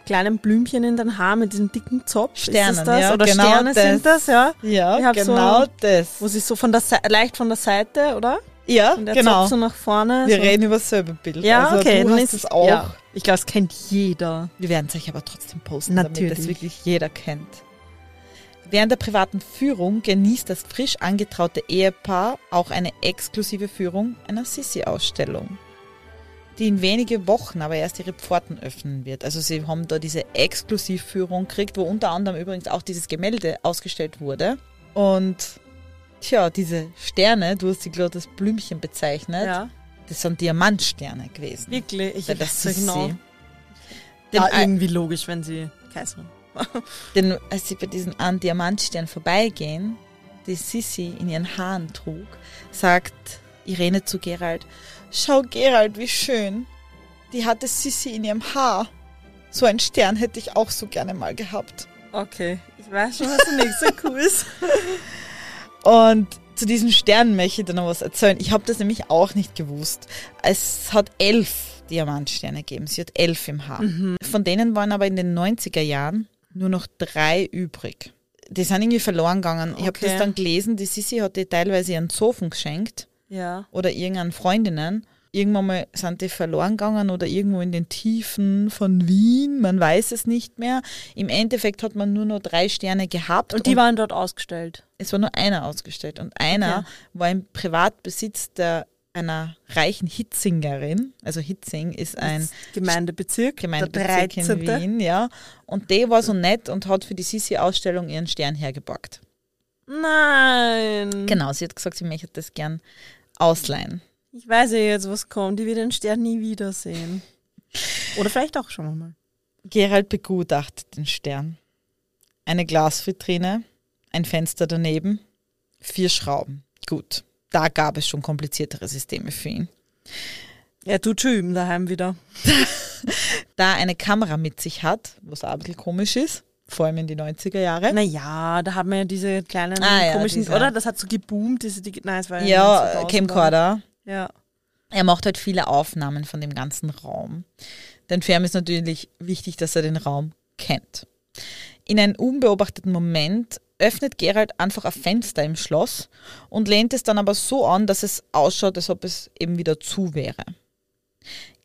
kleinen Blümchen in den Haaren, mit diesem dicken Zopf. Sternen, ist das ja, Oder genau Sterne das. sind das, ja. Ja, genau so- das. Wo sie so von der Seite, leicht von der Seite, oder? Ja, Und der genau. Zopf so nach vorne. Wir so. reden über dasselbe Bild. Ja, also okay. Du dann hast ist es auch. Ja, ich glaube, es kennt jeder. Wir werden es euch aber trotzdem posten, damit Natürlich. das wirklich jeder kennt. Während der privaten Führung genießt das frisch angetraute Ehepaar auch eine exklusive Führung einer Sissi-Ausstellung, die in wenige Wochen aber erst ihre Pforten öffnen wird. Also sie haben da diese Exklusivführung gekriegt, wo unter anderem übrigens auch dieses Gemälde ausgestellt wurde. Und tja, diese Sterne, du hast sie gerade als Blümchen bezeichnet, Ja, das sind Diamantsterne gewesen. wirklich. Ich ja Sissi. genau. Den Ja, ein- irgendwie logisch, wenn sie Kaiserin Denn als sie bei diesen einen Diamantstern vorbeigehen, die Sissi in ihren Haaren trug, sagt Irene zu Gerald, schau Gerald, wie schön. Die hatte Sissi in ihrem Haar. So einen Stern hätte ich auch so gerne mal gehabt. Okay, ich weiß schon, was der nächste Kuh ist. Und zu diesen Sternen möchte ich dir noch was erzählen. Ich habe das nämlich auch nicht gewusst. Es hat elf Diamantsterne gegeben. Sie hat elf im Haar. Von denen waren aber in den 90er Jahren nur noch drei übrig. Die sind irgendwie verloren gegangen. Ich habe Okay. das dann gelesen, die Sissi hat die teilweise ihren Zofen geschenkt Ja. oder irgendeinen Freundinnen. Irgendwann mal sind die verloren gegangen oder irgendwo in den Tiefen von Wien, man weiß es nicht mehr. Im Endeffekt hat man nur noch drei Sterne gehabt. Und die waren dort ausgestellt. es war nur einer ausgestellt und einer Okay. war im Privatbesitz der, einer reichen Hitzingerin. Also Hitzing ist ein Gemeindebezirk. Gemeindebezirk in 13.. Wien, ja. Und der war so nett und hat für die Sisi-Ausstellung ihren Stern hergeborgt. Nein. Genau, sie hat gesagt, sie möchte das gern ausleihen. Ich weiß ja jetzt, was kommt. Die wird den Stern nie wiedersehen. Oder vielleicht auch schon mal. Gerald begutachtet den Stern. Eine Glasvitrine, ein Fenster daneben, vier Schrauben. Gut, da gab es schon kompliziertere Systeme für ihn. Er tut schon üben daheim wieder. da eine Kamera mit sich hat, was auch ein bisschen komisch ist, vor allem in die 90er Jahre. Naja, da haben wir ja diese kleinen Ah, ja, komischen, diese- oder? Das hat so geboomt, diese, die, nein, es war ja, 2000ern. Camcorder. Ja. Er macht halt viele Aufnahmen von dem ganzen Raum. Denn für ihn ist natürlich wichtig, dass er den Raum kennt. In einem unbeobachteten Moment öffnet Gerald einfach ein Fenster im Schloss und lehnt es dann aber so an, dass es ausschaut, als ob es eben wieder zu wäre.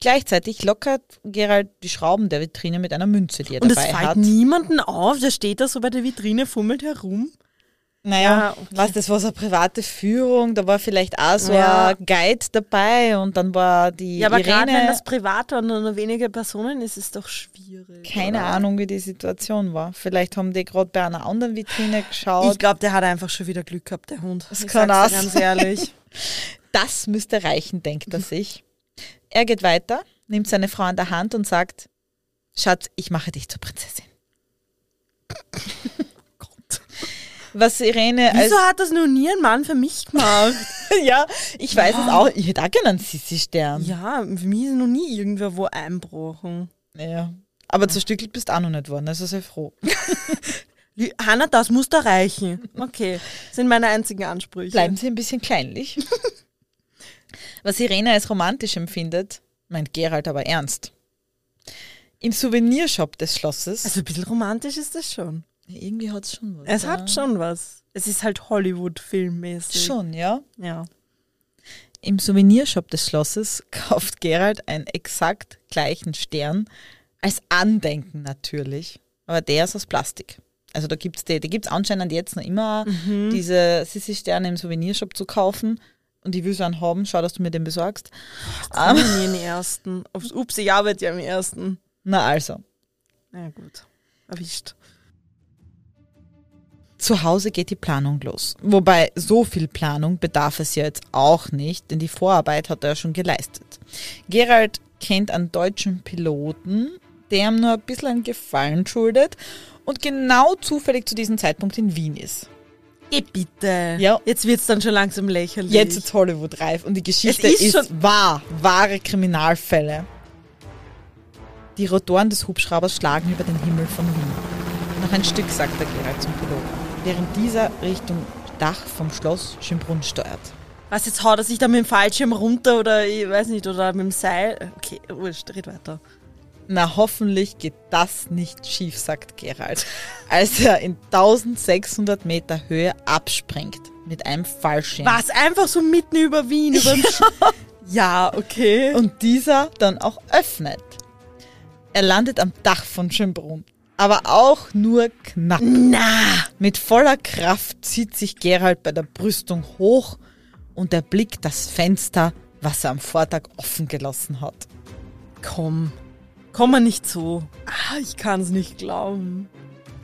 Gleichzeitig lockert Gerald die Schrauben der Vitrine mit einer Münze, die er Und es dabei fällt hat. niemanden auf, der steht da so bei der Vitrine, fummelt herum. Naja, Ja, okay. was, das war so eine private Führung, da war vielleicht auch so Ja. ein Guide dabei und dann war die Ja, aber gerade wenn das privat und nur wenige Personen ist, ist es doch schwierig. keine oder? Ahnung, wie die Situation war. Vielleicht haben die gerade bei einer anderen Vitrine geschaut. Ich glaube, der hat einfach schon wieder Glück gehabt, der Hund. Das Ich kann auch ganz ehrlich. das müsste reichen, denkt er sich. Er geht weiter, nimmt seine Frau an der Hand und sagt, Schatz, ich mache dich zur Prinzessin. Was Irene Wieso hat das noch nie ein Mann für mich gemacht? ja, ich weiß es auch. Ich hätte auch gerne einen Sissi-Stern. ja, für mich ist noch nie irgendwer wo einbrochen. Ja. Aber zerstückelt bist du auch noch nicht worden, also sei froh. Hanna, das muss da reichen. Okay, sind meine einzigen Ansprüche. Bleiben Sie ein bisschen kleinlich. Was Irene als romantisch empfindet, meint Gerald aber ernst. Im Souvenirshop des Schlosses. Also ein bisschen romantisch ist das schon. irgendwie hat es schon was. Es ja. hat schon was. Es ist halt Hollywood-filmmäßig. Schon, ja. Ja. Im Souvenirshop des Schlosses kauft Gerald einen exakt gleichen Stern, als Andenken natürlich, aber der ist aus Plastik. Also da gibt es die, die gibt es anscheinend jetzt noch immer, diese Sissi-Sterne im Souvenirshop zu kaufen. Und ich will so einen haben, schau, dass du mir den besorgst. Ähm. nie den ersten. Ups, ich arbeite ja im ersten. Na also, Na ja, gut. Erwischt. zu Hause geht die Planung los. Wobei so viel Planung bedarf es ja jetzt auch nicht, denn die Vorarbeit hat er ja schon geleistet. Gerald kennt einen deutschen Piloten, der ihm nur ein bisschen einen Gefallen schuldet und genau zufällig zu diesem Zeitpunkt in Wien ist. Geh bitte. Ja. Jetzt wird es dann schon langsam lächerlich. Jetzt ist Hollywood reif und die Geschichte Es ist ist, schon- wahr, wahre Kriminalfälle. Die Rotoren des Hubschraubers schlagen über den Himmel von Wien. Noch ein Stück, sagt der Gerald zum Piloten, während dieser Richtung Dach vom Schloss Schönbrunn steuert. Was, jetzt haut er sich da mit dem Fallschirm runter oder ich weiß nicht, oder mit dem Seil? Okay, wurscht, red weiter. Na, hoffentlich geht das nicht schief, sagt Gerald, als er in 1600 Meter Höhe abspringt mit einem Fallschirm. Was, einfach so mitten über Wien, über Sch- Ja, okay. und dieser dann auch öffnet. Er landet am Dach von Schönbrunn, aber auch nur knapp. Na, Mit voller Kraft zieht sich Gerald bei der Brüstung hoch und erblickt das Fenster, was er am Vortag offen gelassen hat. komm. Komm mal nicht so. Ah, ich kann es nicht glauben.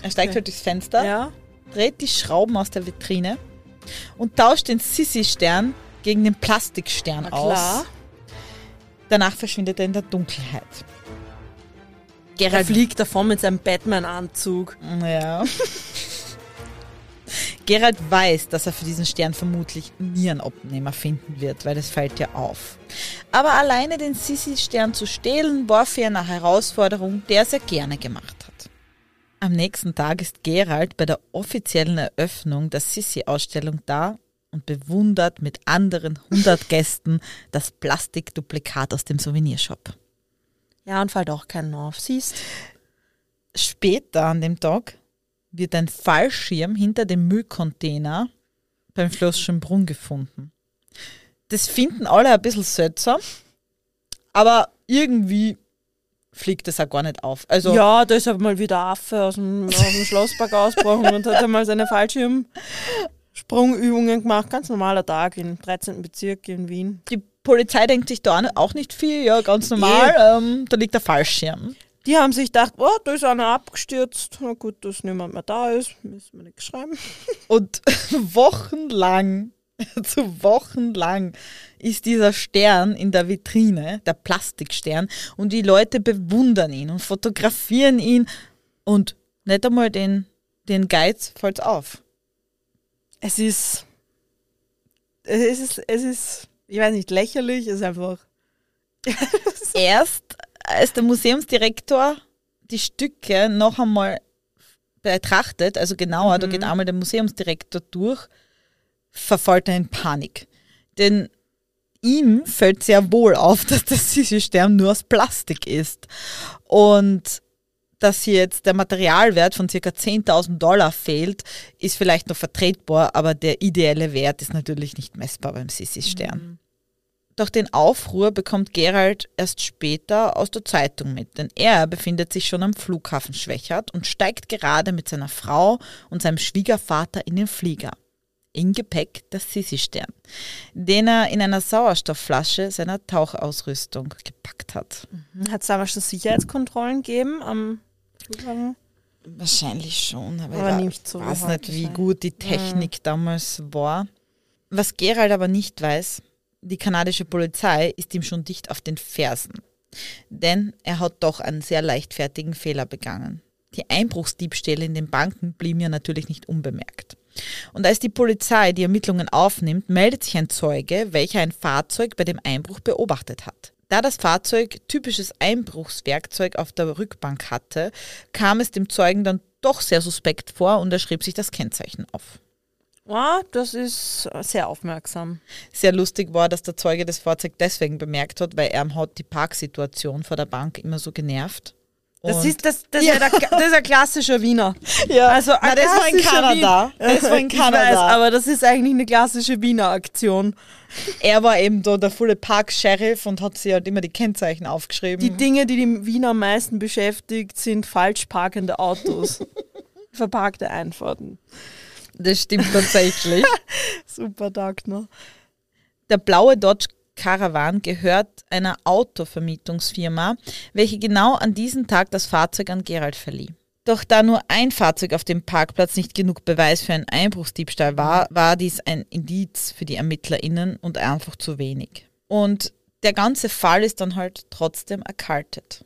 Er steigt halt durchs Fenster, Ja? dreht die Schrauben aus der Vitrine und tauscht den Sissi-Stern gegen den Plastikstern Na klar. aus. Danach verschwindet er in der Dunkelheit. Er Gerald fliegt davon mit seinem Batman-Anzug. Ja. Gerald weiß, dass er für diesen Stern vermutlich nie einen Abnehmer finden wird, weil das fällt ja auf. Aber alleine den Sissi-Stern zu stehlen, war für ihn eine Herausforderung, der er sehr gerne gemacht hat. Am nächsten Tag ist Gerald bei der offiziellen Eröffnung der Sissi-Ausstellung da und bewundert mit anderen 100 Gästen das Plastikduplikat aus dem Souvenirshop. Ja, und fällt auch keinen auf, siehst Später an dem Tag wird ein Fallschirm hinter dem Müllcontainer beim Schloss Schönbrunn gefunden. Das finden alle ein bisschen seltsam, aber irgendwie fliegt das auch gar nicht auf. Also Ja, da ist aber mal wieder Affe aus dem, aus dem Schlosspark ausgebrochen und hat einmal seine Fallschirmsprungübungen gemacht. Ganz normaler Tag im 13. Bezirk in Wien. die Polizei denkt sich da auch nicht viel, ja, ganz normal, ähm, da liegt der Fallschirm. Die haben sich gedacht, oh, da ist einer abgestürzt. Na gut, dass niemand mehr da ist. Müssen wir nichts schreiben. Und wochenlang, zu wochenlang ist dieser Stern in der Vitrine, der Plastikstern, und die Leute bewundern ihn und fotografieren ihn und nicht einmal den, den Geiz fällt auf. Es ist, es ist, es ist, ich weiß nicht, lächerlich. Es ist einfach, Erst als der Museumsdirektor die Stücke noch einmal betrachtet, also genauer, da geht einmal der Museumsdirektor durch, verfällt er in Panik. Denn ihm fällt sehr wohl auf, dass der Sissi-Stern nur aus Plastik ist. Und dass hier jetzt der Materialwert von ca. 10.000 Dollar fehlt, ist vielleicht noch vertretbar, aber der ideelle Wert ist natürlich nicht messbar beim Sissi-Stern. Doch den Aufruhr bekommt Gerald erst später aus der Zeitung mit, denn er befindet sich schon am Flughafen Schwächert und steigt gerade mit seiner Frau und seinem Schwiegervater in den Flieger. In Gepäck der Sissi-Stern, den er in einer Sauerstoffflasche seiner Tauchausrüstung gepackt hat. hat es damals schon Sicherheitskontrollen gegeben am Flughafen? Wahrscheinlich schon, aber, Aber ich nicht so weiß nicht, wie gut die Technik damals war. Was Gerald aber nicht weiß, die kanadische Polizei ist ihm schon dicht auf den Fersen. Denn er hat doch einen sehr leichtfertigen Fehler begangen. Die Einbruchsdiebstähle in den Banken blieben ja natürlich nicht unbemerkt. Und als die Polizei die Ermittlungen aufnimmt, meldet sich ein Zeuge, welcher ein Fahrzeug bei dem Einbruch beobachtet hat. Da das Fahrzeug typisches Einbruchswerkzeug auf der Rückbank hatte, kam es dem Zeugen dann doch sehr suspekt vor und er schrieb sich das Kennzeichen auf. Ah, das ist sehr aufmerksam. Sehr lustig war, dass der Zeuge das Fahrzeug deswegen bemerkt hat, weil er hat die Parksituation vor der Bank immer so genervt. Das ist, das, das, ist ja der, das ist ein klassischer Wiener. ja, Also na, das war in Kanada. Wien- Das war in Ich weiß, Kanada. aber das ist eigentlich eine klassische Wiener Aktion. er war eben da der volle Park-Sheriff und hat sich halt immer die Kennzeichen aufgeschrieben. Die Dinge, die die Wiener am meisten beschäftigt, sind falsch parkende Autos. Verparkte Einfahrten. Das stimmt tatsächlich. Super Dagner. Der blaue Dodge Caravan gehört einer Autovermietungsfirma, welche genau an diesem Tag das Fahrzeug an Gerald verlieh. Doch da nur ein Fahrzeug auf dem Parkplatz nicht genug Beweis für einen Einbruchsdiebstahl war, war dies ein Indiz für die ErmittlerInnen und einfach zu wenig. Und der ganze Fall ist dann halt trotzdem erkaltet.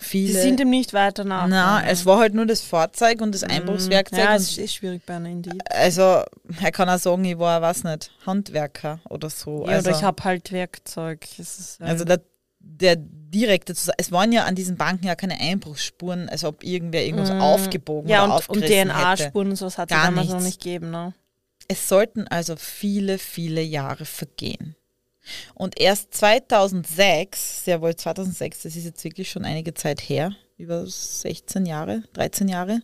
Die Viele. sind ihm nicht weiter nach. na, es war halt nur das Fahrzeug und das Einbruchswerkzeug. Ja, es ist schwierig bei einer Indie. also, er kann auch sagen, ich war, weiß nicht, Handwerker oder so. Ja, also, oder ich habe halt Werkzeug. Äh, also der, der direkte, Zus- es waren ja an diesen Banken ja keine Einbruchsspuren, als ob irgendwer irgendwas aufgebogen Mm. ja, oder und, und aufgerissen. DNA-Spuren und sowas hat es damals noch nichts. nicht gegeben. Ne? Es sollten also viele, viele Jahre vergehen. Und erst 2006, sehr wohl 2006, das ist jetzt wirklich schon einige Zeit her, über 16 Jahre, 13 Jahre,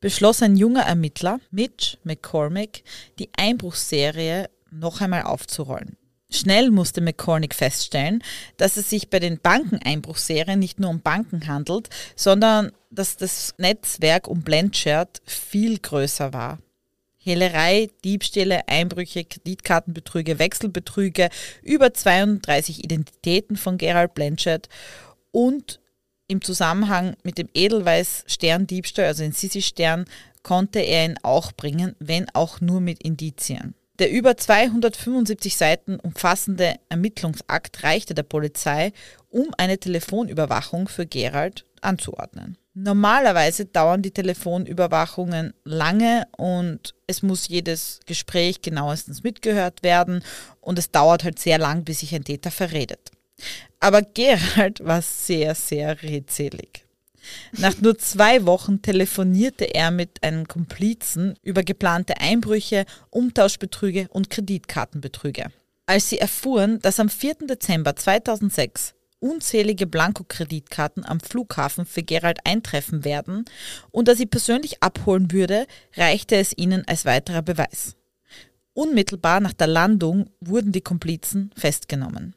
beschloss ein junger Ermittler, Mitch McCormick, die Einbruchsserie noch einmal aufzurollen. Schnell musste McCormick feststellen, dass es sich bei den Bankeneinbruchserien nicht nur um Banken handelt, sondern dass das Netzwerk um Blanchard viel größer war. Hehlerei, Diebstähle, Einbrüche, Kreditkartenbetrüge, Wechselbetrüge, über 32 Identitäten von Gerald Blanchard und im Zusammenhang mit dem Edelweiß-Stern-Diebstahl, also den Sissi-Stern, konnte er ihn auch bringen, wenn auch nur mit Indizien. Der über 275 Seiten umfassende Ermittlungsakt reichte der Polizei, um eine Telefonüberwachung für Gerald anzuordnen. Normalerweise dauern die Telefonüberwachungen lange und es muss jedes Gespräch genauestens mitgehört werden und es dauert halt sehr lang, bis sich ein Täter verredet. Aber Gerald war sehr, sehr redselig. Nach nur zwei Wochen telefonierte er mit einem Komplizen über geplante Einbrüche, Umtauschbetrüge und Kreditkartenbetrüge. Als sie erfuhren, dass am 4. Dezember 2006 unzählige Blankokreditkarten am Flughafen für Gerald eintreffen werden und er sie persönlich abholen würde, reichte es ihnen als weiterer Beweis. Unmittelbar nach der Landung wurden die Komplizen festgenommen.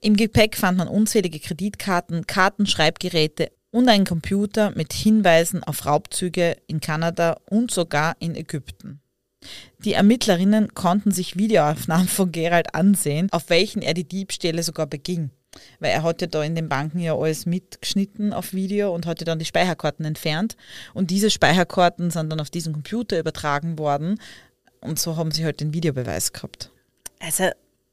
Im Gepäck fand man unzählige Kreditkarten, Kartenschreibgeräte und einen Computer mit Hinweisen auf Raubzüge in Kanada und sogar in Ägypten. Die Ermittlerinnen konnten sich Videoaufnahmen von Gerald ansehen, auf welchen er die Diebstähle sogar beging. Weil er hat ja da in den Banken ja alles mitgeschnitten auf Video und hatte dann die Speicherkarten entfernt. Und diese Speicherkarten sind dann auf diesen Computer übertragen worden. Und so haben sie halt den Videobeweis gehabt. Also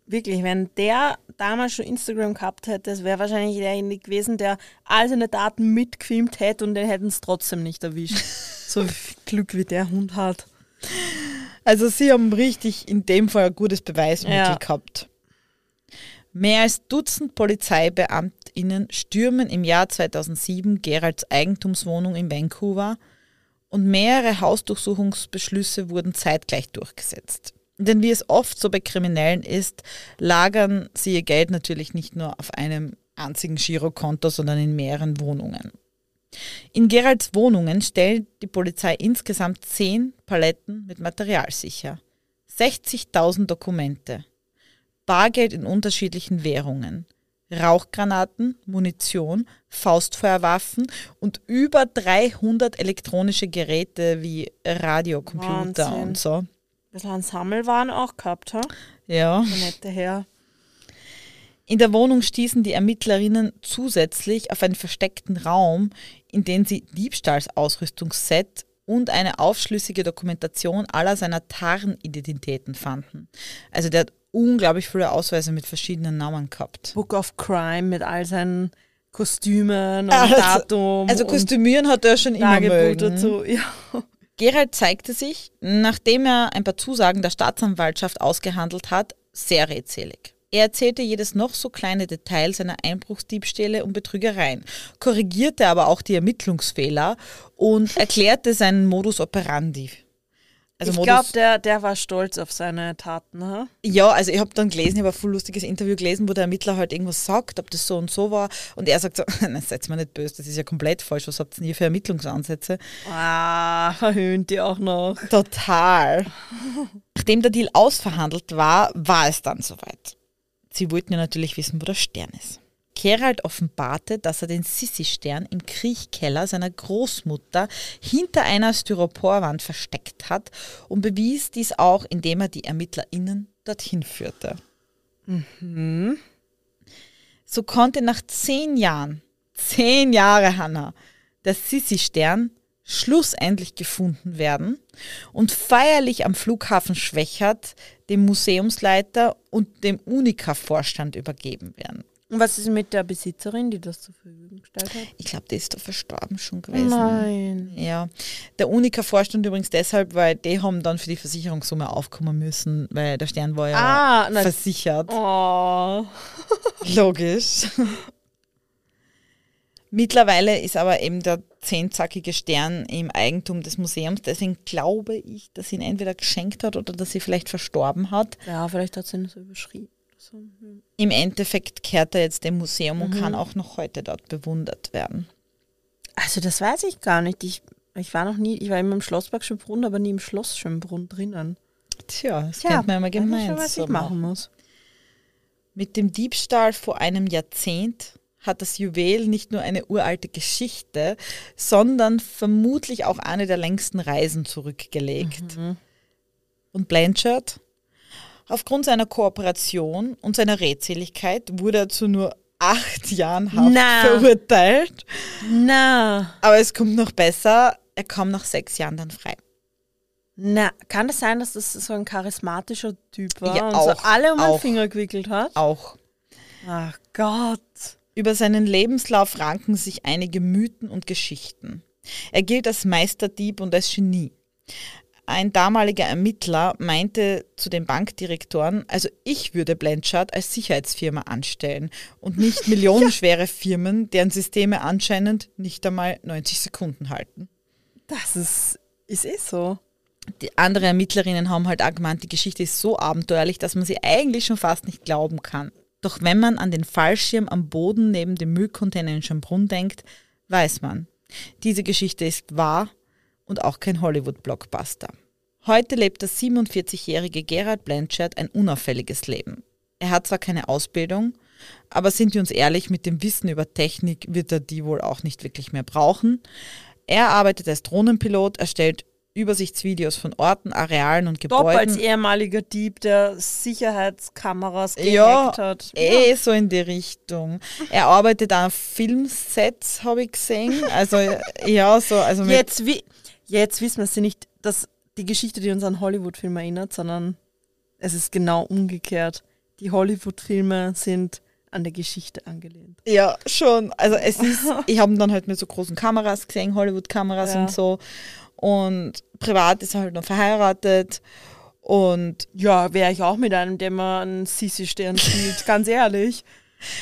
wirklich, wenn der damals schon Instagram gehabt hätte, das wäre wahrscheinlich derjenige gewesen, der all seine Daten mitgefilmt hätte und den hätten es trotzdem nicht erwischt. so viel Glück wie der Hund hat. Also sie haben richtig in dem Fall ein gutes Beweismittel Ja. gehabt. Mehr als Dutzend PolizeibeamtInnen stürmen im Jahr 2007 Geralds Eigentumswohnung in Vancouver und mehrere Hausdurchsuchungsbeschlüsse wurden zeitgleich durchgesetzt. Denn wie es oft so bei Kriminellen ist, lagern sie ihr Geld natürlich nicht nur auf einem einzigen Girokonto, sondern in mehreren Wohnungen. In Geralds Wohnungen stellt die Polizei insgesamt zehn Paletten mit Material sicher. 60.000 Dokumente. Bargeld in unterschiedlichen Währungen. Rauchgranaten, Munition, Faustfeuerwaffen und über 300 elektronische Geräte wie Radio, Computer Wahnsinn. und so. Ein bisschen an Sammelwaren auch gehabt, ha? Ja. Der nette Herr. In der Wohnung stießen die Ermittlerinnen zusätzlich auf einen versteckten Raum, in dem sie Diebstahlsausrüstungsset und eine aufschlüssige Dokumentation aller seiner Tarnidentitäten fanden. Also der hat unglaublich viele Ausweise mit verschiedenen Namen gehabt. Book of Crime mit all seinen Kostümen und Also- Datum. Also Kostümieren hat er schon immer mögen. dazu. Ja. Gerald zeigte sich, nachdem er ein paar Zusagen der Staatsanwaltschaft ausgehandelt hat, sehr redselig. Er erzählte jedes noch so kleine Detail seiner Einbruchsdiebstähle und Betrügereien, korrigierte aber auch die Ermittlungsfehler und erklärte seinen Modus operandi. Also ich glaube, der, der war stolz auf seine Taten. Ha? Ja, also ich habe dann gelesen, ich habe ein voll lustiges Interview gelesen, wo der Ermittler halt irgendwas sagt, ob das so und so war. Und er sagt so, nein, seid mir nicht böse, das ist ja komplett falsch. Was habt ihr denn hier für Ermittlungsansätze? Ah, verhöhnt die auch noch. Total. Nachdem der Deal ausverhandelt war, war es dann soweit. Sie wollten ja natürlich wissen, wo der Stern ist. Gerald offenbarte, dass er den Sissi-Stern im Kriechkeller seiner Großmutter hinter einer Styroporwand versteckt hat und bewies dies auch, indem er die ErmittlerInnen dorthin führte. So konnte nach zehn Jahren, zehn Jahre, Hanna, der Sissi-Stern schlussendlich gefunden werden und feierlich am Flughafen Schwächert dem Museumsleiter und dem Unica-Vorstand übergeben werden. Und was ist mit der Besitzerin, die das zur Verfügung gestellt hat? Ich glaube, die ist da verstorben schon gewesen. Nein. Ja, der Unica-Vorstand übrigens deshalb, weil die haben dann für die Versicherungssumme aufkommen müssen, weil der Stern war ja Ah, versichert. Oh. Logisch. Mittlerweile ist aber eben der zehnzackige Stern im Eigentum des Museums. Deswegen glaube ich, dass sie ihn entweder geschenkt hat oder dass sie vielleicht verstorben hat. Ja, vielleicht hat sie ihn so überschrieben. So. hm. Im Endeffekt kehrt er jetzt dem Museum und kann auch noch heute dort bewundert werden. Also das weiß ich gar nicht. Ich, ich war noch nie, ich war immer im Schlossberg Schönbrunn, aber nie im Schloss Schönbrunn drinnen. Tja, das kennt man ja immer ich schon, was gemeinsam. ich machen muss. Mit dem Diebstahl vor einem Jahrzehnt hat das Juwel nicht nur eine uralte Geschichte, sondern vermutlich auch eine der längsten Reisen zurückgelegt. Und Blanchard? Aufgrund seiner Kooperation und seiner Redseligkeit wurde er zu nur acht Jahren Haft Na. verurteilt. Na, Aber es kommt noch besser, er kam nach sechs Jahren dann frei. na, kann es sein, dass das so ein charismatischer Typ war Ja, und auch, so alle um den auch. Finger gewickelt hat? Auch. Ach Gott. Über seinen Lebenslauf ranken sich einige Mythen und Geschichten. Er gilt als Meisterdieb und als Genie. Ein damaliger Ermittler meinte zu den Bankdirektoren, also ich würde Blanchard als Sicherheitsfirma anstellen und nicht millionenschwere Firmen, deren Systeme anscheinend nicht einmal 90 Sekunden halten. Das ist, ist eh so. Die andere Ermittlerinnen haben halt gemeint, die Geschichte ist so abenteuerlich, dass man sie eigentlich schon fast nicht glauben kann. Doch wenn man an den Fallschirm am Boden neben dem Müllcontainer in Schönbrunn denkt, weiß man, diese Geschichte ist wahr und auch kein Hollywood-Blockbuster. Heute lebt der 47-jährige Gerald Blanchard ein unauffälliges Leben. Er hat zwar keine Ausbildung, aber sind wir uns ehrlich, mit dem Wissen über Technik wird er die wohl auch nicht wirklich mehr brauchen. Er arbeitet als Drohnenpilot, erstellt Übersichtsvideos von Orten, Arealen und Top als Gebäuden. ehemaliger Dieb, der Sicherheitskameras gehackt Ja, hat. eh so in die Richtung. Er arbeitet an Filmsets, habe ich gesehen. Also ja, so also Jetzt, wi jetzt wissen wir es nicht, dass die Geschichte, die uns an Hollywood-Filme erinnert, sondern es ist genau umgekehrt. Die Hollywood-Filme sind an der Geschichte angelehnt. Ja, schon. Also es ist, ich habe ihn dann halt mit so großen Kameras gesehen, Hollywood-Kameras Ja. und so. Und privat ist er halt noch verheiratet. Und, Ja, wäre ich auch mit einem, der mal einen Sissi-Stern spielt, ganz ehrlich.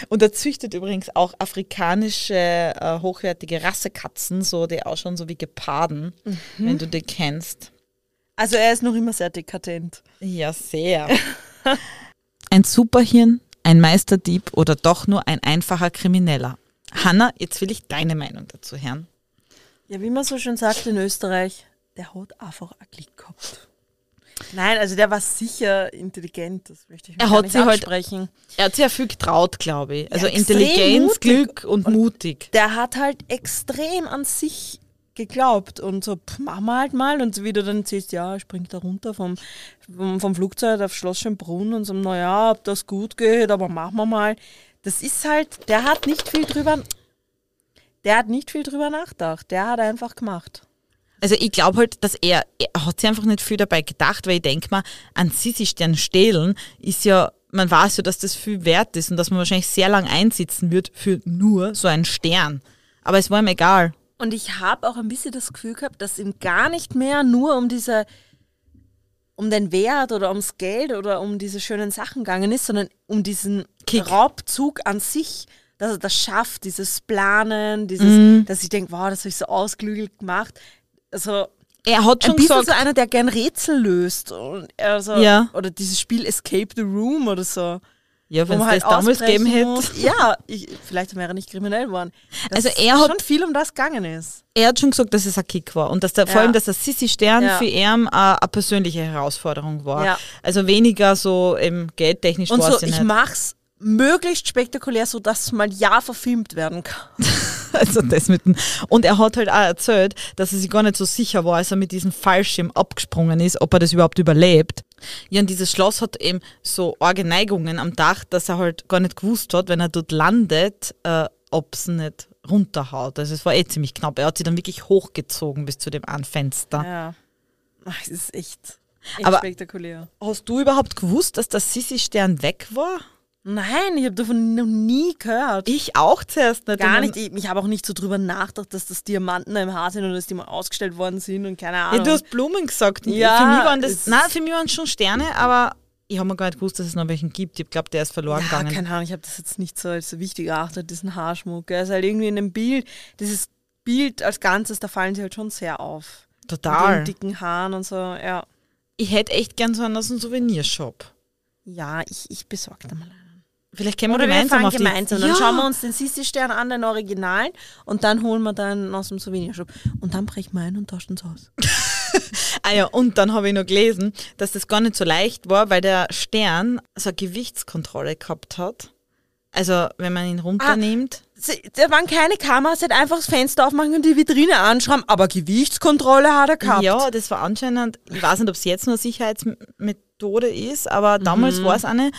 Und er züchtet übrigens auch afrikanische, äh, hochwertige Rassekatzen, so die ausschauen so wie Geparden, wenn du die kennst. Also er ist noch immer sehr dekadent. Ja, sehr. ein Superhirn, ein Meisterdieb oder doch nur ein einfacher Krimineller? Hanna, jetzt will ich deine Meinung dazu hören. Ja, wie man so schön sagt in Österreich, der hat einfach ein Glück gehabt. Nein, also der war sicher intelligent, das möchte ich mir Er hat nicht sie halt- absprechen. Er hat sehr viel getraut, glaube ich. Also Ja, Intelligenz. Glück und, mutig. der hat halt extrem an sich geglaubt und so, pff, machen wir halt mal. Und so wie du dann siehst, ja, er springt da runter vom, vom, vom Flugzeug auf Schloss Schönbrunn und so, naja, ob das gut geht, aber machen wir mal. Das ist halt, der hat nicht viel drüber, der hat nicht viel drüber nachgedacht. Der hat einfach gemacht. Also ich glaube halt, dass er, er hat sich einfach nicht viel dabei gedacht, weil ich denke mal, an Sissi-Stern stehlen ist ja, man weiß ja, dass das viel wert ist und dass man wahrscheinlich sehr lang einsitzen wird für nur so einen Stern. Aber es war ihm egal. Und ich habe auch ein bisschen das Gefühl gehabt, dass ihm gar nicht mehr nur um diese, um den Wert oder ums Geld oder um diese schönen Sachen gegangen ist, sondern um diesen Kick. Raubzug an sich, dass er das schafft, dieses Planen, dieses, dass ich denke, wow, das habe ich so ausklügelt gemacht. Also Er hat Ein schon bisschen gesagt, so einer, der gern Rätsel löst. Und er so, Ja. Oder dieses Spiel Escape the Room oder so. ja, wenn es man das halt damals gegeben hätte. Ja, ich, vielleicht wäre er nicht kriminell geworden. Dass Also er hat- schon viel um das gegangen ist. Er hat schon gesagt, dass es ein Kick war und dass der, vor Ja. allem, dass der Sissi Stern Ja. für ihn eine persönliche Herausforderung war. Ja. Also weniger so im geldtechnisch Und so, ich nicht. mach's möglichst spektakulär, so dass es mal ja verfilmt werden kann. Also das mit dem, und er hat halt auch erzählt, dass er sich gar nicht so sicher war, als er mit diesem Fallschirm abgesprungen ist, ob er das überhaupt überlebt. Ja, und dieses Schloss hat eben so arge Neigungen am Dach, dass er halt gar nicht gewusst hat, wenn er dort landet, äh, ob es nicht runterhaut. Also es war eh ziemlich knapp. Er hat sich dann wirklich hochgezogen bis zu dem einen Fenster. Ja. Ach, es ist echt, echt Aber- spektakulär. Hast du überhaupt gewusst, dass der Sissi-Stern weg war? Nein, ich habe davon noch nie gehört. Ich auch zuerst nicht. Gar Und nicht. Ich, ich habe auch nicht so drüber nachgedacht, dass das Diamanten im Haar sind oder dass die mal ausgestellt worden sind und keine Ja, Ahnung. du hast Blumen gesagt. Ja, für mich waren das, nein, für mich waren es schon Sterne, aber ich habe mir gar nicht gewusst, dass es noch welchen gibt. Ich glaube, der ist verloren ja, gegangen. keine Ahnung, ich habe das jetzt nicht so als so wichtig erachtet, diesen Haarschmuck. Er ist halt irgendwie in dem Bild, dieses Bild als Ganzes, da fallen sie halt schon sehr auf. Mit Total. den dicken Haaren und so, ja. Ich hätte echt gern so einen aus einem Souvenirshop. Ja, ich, ich besorge da mal einen. Vielleicht können wir Oder wir gemeinsam fahren auf die... gemeinsam. Dann ja. schauen wir uns den Sissi-Stern an, den Originalen, und dann holen wir dann aus dem Souvenirshop. Und dann brechen wir ein und tauschen es aus. Ah ja, und dann habe ich noch gelesen, dass das gar nicht so leicht war, weil der Stern so eine Gewichtskontrolle gehabt hat. Also, wenn man ihn runternimmt. Sie- Da waren keine Kameras, er hat einfach das Fenster aufmachen und die Vitrine anschrauben, aber Gewichtskontrolle hat er gehabt. Ja, das war anscheinend, ich weiß nicht, ob es jetzt nur Sicherheitsmethode ist, aber damals Mhm. war es eine.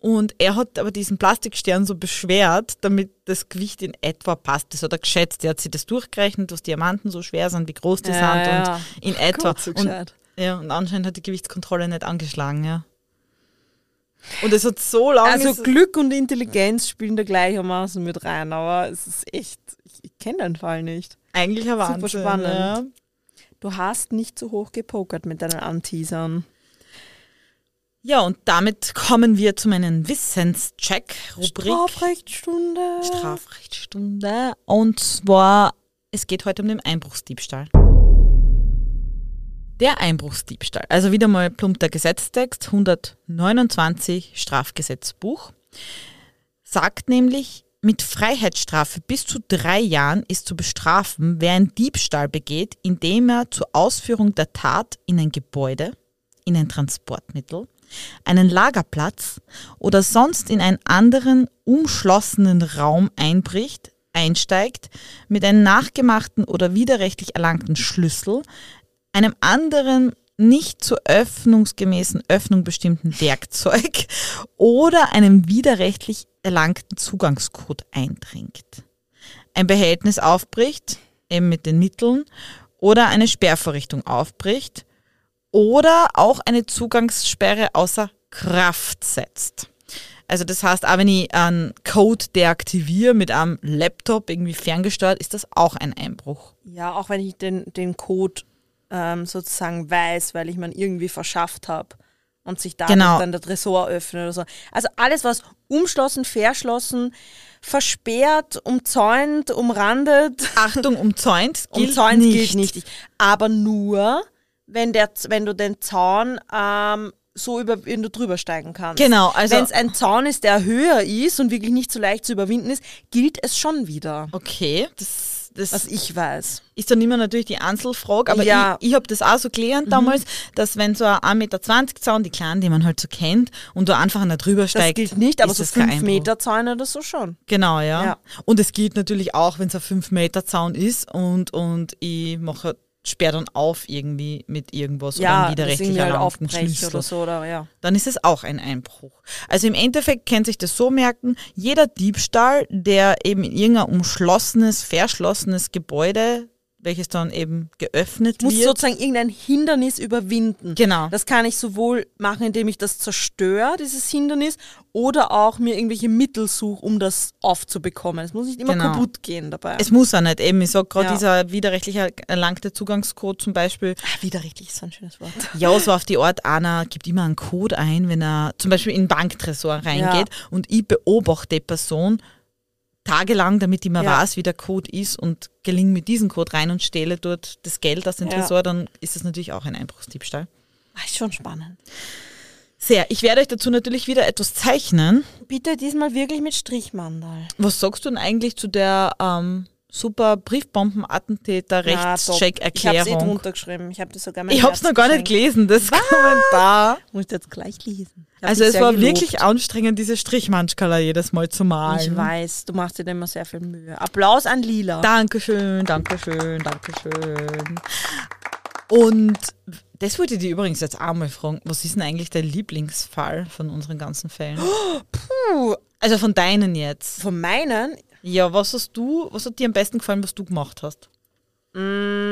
Und er hat aber diesen Plastikstern so beschwert, damit das Gewicht in etwa passt. Das hat er geschätzt. Er hat sich das durchgerechnet, was Diamanten so schwer sind, wie groß die Ja, sind ja. und in etwa. Gott, so und, ja, und anscheinend hat die Gewichtskontrolle nicht angeschlagen, ja. Und es hat so lange. Also Glück und Intelligenz spielen da gleichermaßen mit rein, aber es ist echt, ich, ich kenne den Fall nicht. eigentlich ein super Wahnsinn. spannend. Ja. Du hast nicht zu hoch gepokert mit deinen Anteasern. Ja, und damit kommen wir zu meinen Wissenscheck-Rubrik. Strafrechtsstunde. Strafrechtsstunde. Und zwar, es geht heute um den Einbruchsdiebstahl. Der Einbruchsdiebstahl. Also wieder mal plump der Gesetztext 129 Strafgesetzbuch. Sagt nämlich, mit Freiheitsstrafe bis zu drei Jahren ist zu bestrafen, wer einen Diebstahl begeht, indem er zur Ausführung der Tat in ein Gebäude, in ein Transportmittel, einen Lagerplatz oder sonst in einen anderen umschlossenen Raum einbricht, einsteigt, mit einem nachgemachten oder widerrechtlich erlangten Schlüssel, einem anderen nicht zur öffnungsgemäßen Öffnung bestimmten Werkzeug oder einem widerrechtlich erlangten Zugangscode eindringt. Ein Behältnis aufbricht, eben mit den Mitteln, oder eine Sperrvorrichtung aufbricht oder auch eine Zugangssperre außer Kraft setzt. Also das heißt, auch wenn ich einen Code deaktiviere mit einem Laptop irgendwie ferngesteuert, ist das auch ein Einbruch. Ja, auch wenn ich den, den Code ähm, sozusagen weiß, weil ich man irgendwie verschafft habe und sich dadurch Genau. dann der Tresor öffnet oder so. Also alles, was umschlossen, verschlossen, versperrt, umzäunt, umrandet, Achtung, umzäunt gilt umzäunt nicht. gilt nicht. Aber nur, wenn, der, wenn du den Zaun ähm, so über, wenn du drüber steigen kannst. Genau, also- wenn es ein Zaun ist, der höher ist und wirklich nicht so leicht zu überwinden ist, gilt es schon wieder. Okay, das, das Was ich weiß. ist dann immer natürlich die Einzelfrage, aber Ja. Mhm. ich, ich habe das auch so gelernt damals, dass wenn so ein 1,20 Meter Zaun, die kleinen, die man halt so kennt, und du einfach einer drüber Das steigt, gilt nicht, aber ist so das kein 5 Einbruch. Meter Zäune oder so schon. Genau, ja. Ja. Und es gilt natürlich auch, wenn es ein 5 Meter Zaun ist und, und ich mache sperr dann auf irgendwie mit irgendwas oder Ja, einem das widerrechtlich irgendwie halt Schlüssel. oder so, oder ja. dann ist es auch ein Einbruch. Also im Endeffekt kann sich das so merken, jeder Diebstahl, der eben in irgendein umschlossenes, verschlossenes Gebäude, welches dann eben geöffnet Muss wird. sozusagen irgendein Hindernis überwinden. Genau. Das kann ich sowohl machen, indem ich das zerstöre, dieses Hindernis, oder auch mir irgendwelche Mittel suche, um das aufzubekommen. Es muss nicht immer Genau. kaputt gehen dabei. es muss auch nicht eben, ich sag gerade Ja. dieser widerrechtlich erlangte Zugangscode zum Beispiel, ah, widerrechtlich ist so ein schönes Wort. ja, so auf die Art, einer gibt immer einen Code ein, wenn er zum Beispiel in den Banktresor reingeht und ich beobachte die Person, tagelang, damit ich mal Ja. weiß, wie der Code ist und gelinge mit diesem Code rein und stehle dort das Geld aus dem Ja. Tresor, dann ist das natürlich auch ein Einbruchsdiebstahl. Ah, Ist schon spannend. Sehr. Ich werde euch dazu natürlich wieder etwas zeichnen. Bitte diesmal wirklich mit Strichmandal. Was sagst du denn eigentlich zu der ähm, super Briefbombenattentäter Na, top. Ich habe es eh Rechtscheck-Erklärung? drunter geschrieben. Ich habe das sogar Ich hab's Herz noch gar nicht gelesen, das Kommentar. Muss ich jetzt gleich lesen. Also es war gelobt. wirklich anstrengend, diese Strichmanschkala jedes Mal zu malen. Ich weiß, du machst dir da immer sehr viel Mühe. Applaus an Lila. Dankeschön, Dankeschön, Dankeschön. Und das wollte ich dir übrigens jetzt auch mal fragen. Was ist denn eigentlich dein Lieblingsfall von unseren ganzen Fällen? Puh, Also von deinen jetzt. von meinen, Ja, was hast du, was hat dir am besten gefallen, was du gemacht hast?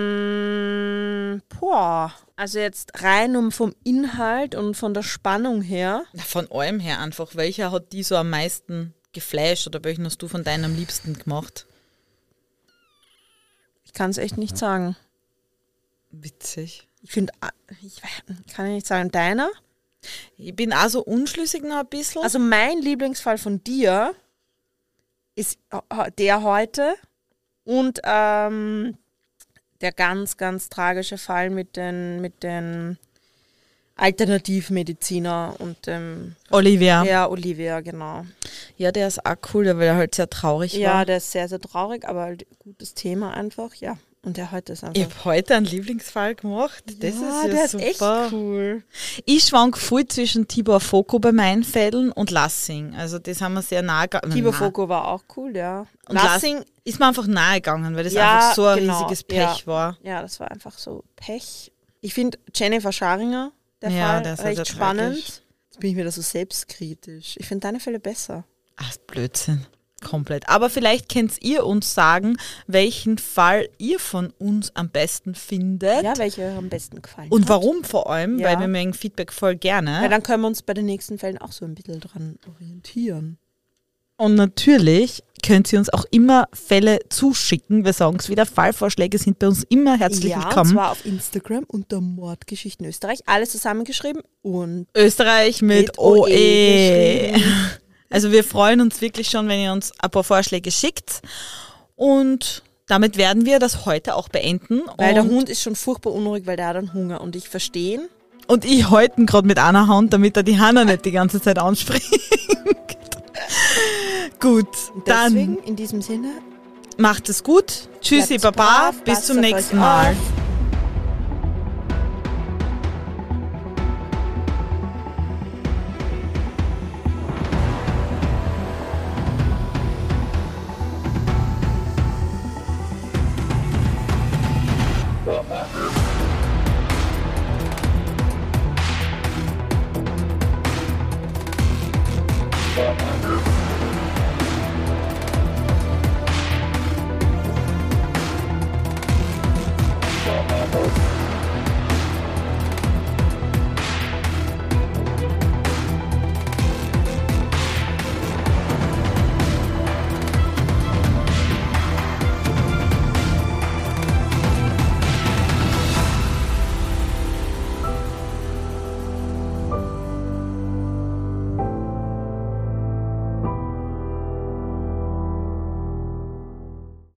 mm, boah, also jetzt rein um vom Inhalt und von der Spannung her. Von allem her einfach. Welcher hat die so am meisten geflasht oder welchen hast du von deinem am liebsten gemacht? Ich kann es echt nicht sagen. Witzig. Ich finde, ich weiß- kann ich nicht sagen, deiner? Ich bin auch so unschlüssig noch ein bisschen. Also mein Lieblingsfall von dir ist äh, der heute und ähm, der ganz, ganz tragische Fall mit den, mit den Alternativmediziner und dem Olivia. Ja. ja, Olivia, genau. der ist auch cool, weil er halt sehr traurig Ja, war. der ist sehr, sehr traurig, aber halt gutes Thema einfach, ja. Und der heute ist einfach. Ich habe heute einen Lieblingsfall gemacht. Das ja, ist ja der super. ist echt cool. Ich schwank voll zwischen Tibor Foko bei meinen Fällen und Lassing. Also das haben wir sehr nahe gegangen. Tibor Foko war auch cool, ja. Und Lassing, Ist mir einfach nahe gegangen, weil das Ja, einfach so ein genau, riesiges Pech ja. war. ja, das war einfach so Pech. Ich finde Jennifer Scharinger, der Ja, Fall, ja recht sehr spannend. tragisch. Jetzt bin ich wieder so selbstkritisch. Ich finde deine Fälle besser. Ach, Blödsinn. Komplett. Aber vielleicht könnt ihr uns sagen, welchen Fall ihr von uns am besten findet. Ja, welche euch am besten gefallen und hat. warum vor allem, Ja. weil wir mögen Feedback voll gerne. Weil dann können wir uns bei den nächsten Fällen auch so ein bisschen dran orientieren. Und natürlich könnt ihr uns auch immer Fälle zuschicken. Wir sagen es wieder, Fallvorschläge sind bei uns immer herzlich ja, und willkommen. zwar auf Instagram unter Mordgeschichten Österreich. Alles zusammengeschrieben und Österreich mit, Mit OE OE. Also wir freuen uns wirklich schon, wenn ihr uns ein paar Vorschläge schickt. Und damit werden wir das heute auch beenden. weil der und, Hund ist schon furchtbar unruhig, weil der hat dann Hunger. Und ich verstehe ihn. und ich halten gerade mit einer Hand, damit er die Hanna nicht die ganze Zeit anspringt. Gut, Und dann deswegen in diesem Sinne macht es gut. Tschüssi, Baba. Bis zum nächsten Mal. auf.